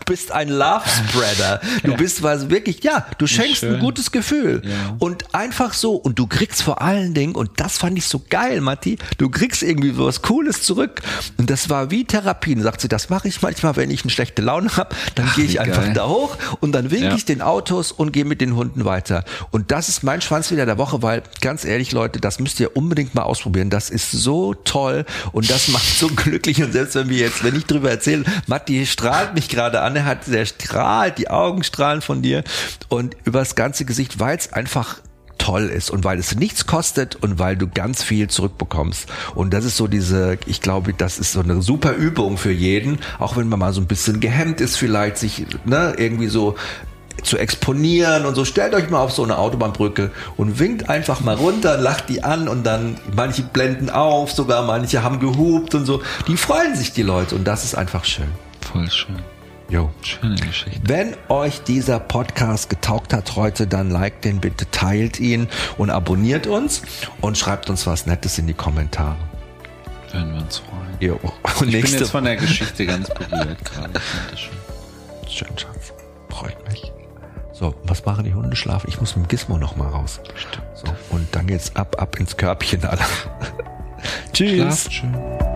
Speaker 2: bist, ein Love Spreader. Du bist was wirklich, ja, du schenkst ein gutes Gefühl.
Speaker 3: Ja.
Speaker 2: Und einfach so, und du kriegst vor allen Dingen, und das fand ich so geil, Matti, du kriegst irgendwie so was Cooles zurück. Und das war wie Therapie. Und sagt sie, das mache ich manchmal, wenn ich eine schlechte Laune habe, dann gehe ich einfach
Speaker 3: geil.
Speaker 2: da hoch und dann winke
Speaker 3: Ja.
Speaker 2: ich den Autos und gehe mit den Hunden weiter. Und das ist mein Schwanz wieder der Woche, weil ganz ehrlich, Leute, das müsst ihr unbedingt mal ausprobieren. Das ist so toll und das macht so glücklich. Und selbst wenn wir jetzt, wenn ich drüber erzähle, Matti strahlt mich gerade an, er hat, der strahlt, die Augen strahlen von dir und übers ganze Gesicht, weil es einfach toll ist und weil es nichts kostet und weil du ganz viel zurückbekommst. Und das ist so diese, ich glaube, das ist so eine super Übung für jeden, auch wenn man mal so ein bisschen gehemmt ist, vielleicht sich ne, irgendwie so zu exponieren und so. Stellt euch mal auf so eine Autobahnbrücke und winkt einfach mal runter, lacht die an und dann manche blenden auf, sogar manche haben gehupt und so. Die freuen sich die Leute und das ist einfach schön.
Speaker 3: Voll schön.
Speaker 2: Jo.
Speaker 3: Schöne Geschichte.
Speaker 2: Wenn euch dieser Podcast getaugt hat heute, dann liked den bitte, teilt ihn und abonniert uns und schreibt uns was Nettes in die Kommentare.
Speaker 3: Würden wir uns freuen.
Speaker 2: Jo. Und
Speaker 3: Ich bin jetzt von der Geschichte ganz berührt gerade.
Speaker 2: Schön. Schatz. Freut mich. So, was machen die Hunde schlafen? Ich muss mit dem Gizmo noch mal raus. So, und dann geht's ab, ab ins Körbchen, alle. Tschüss.
Speaker 3: Schlaft schön.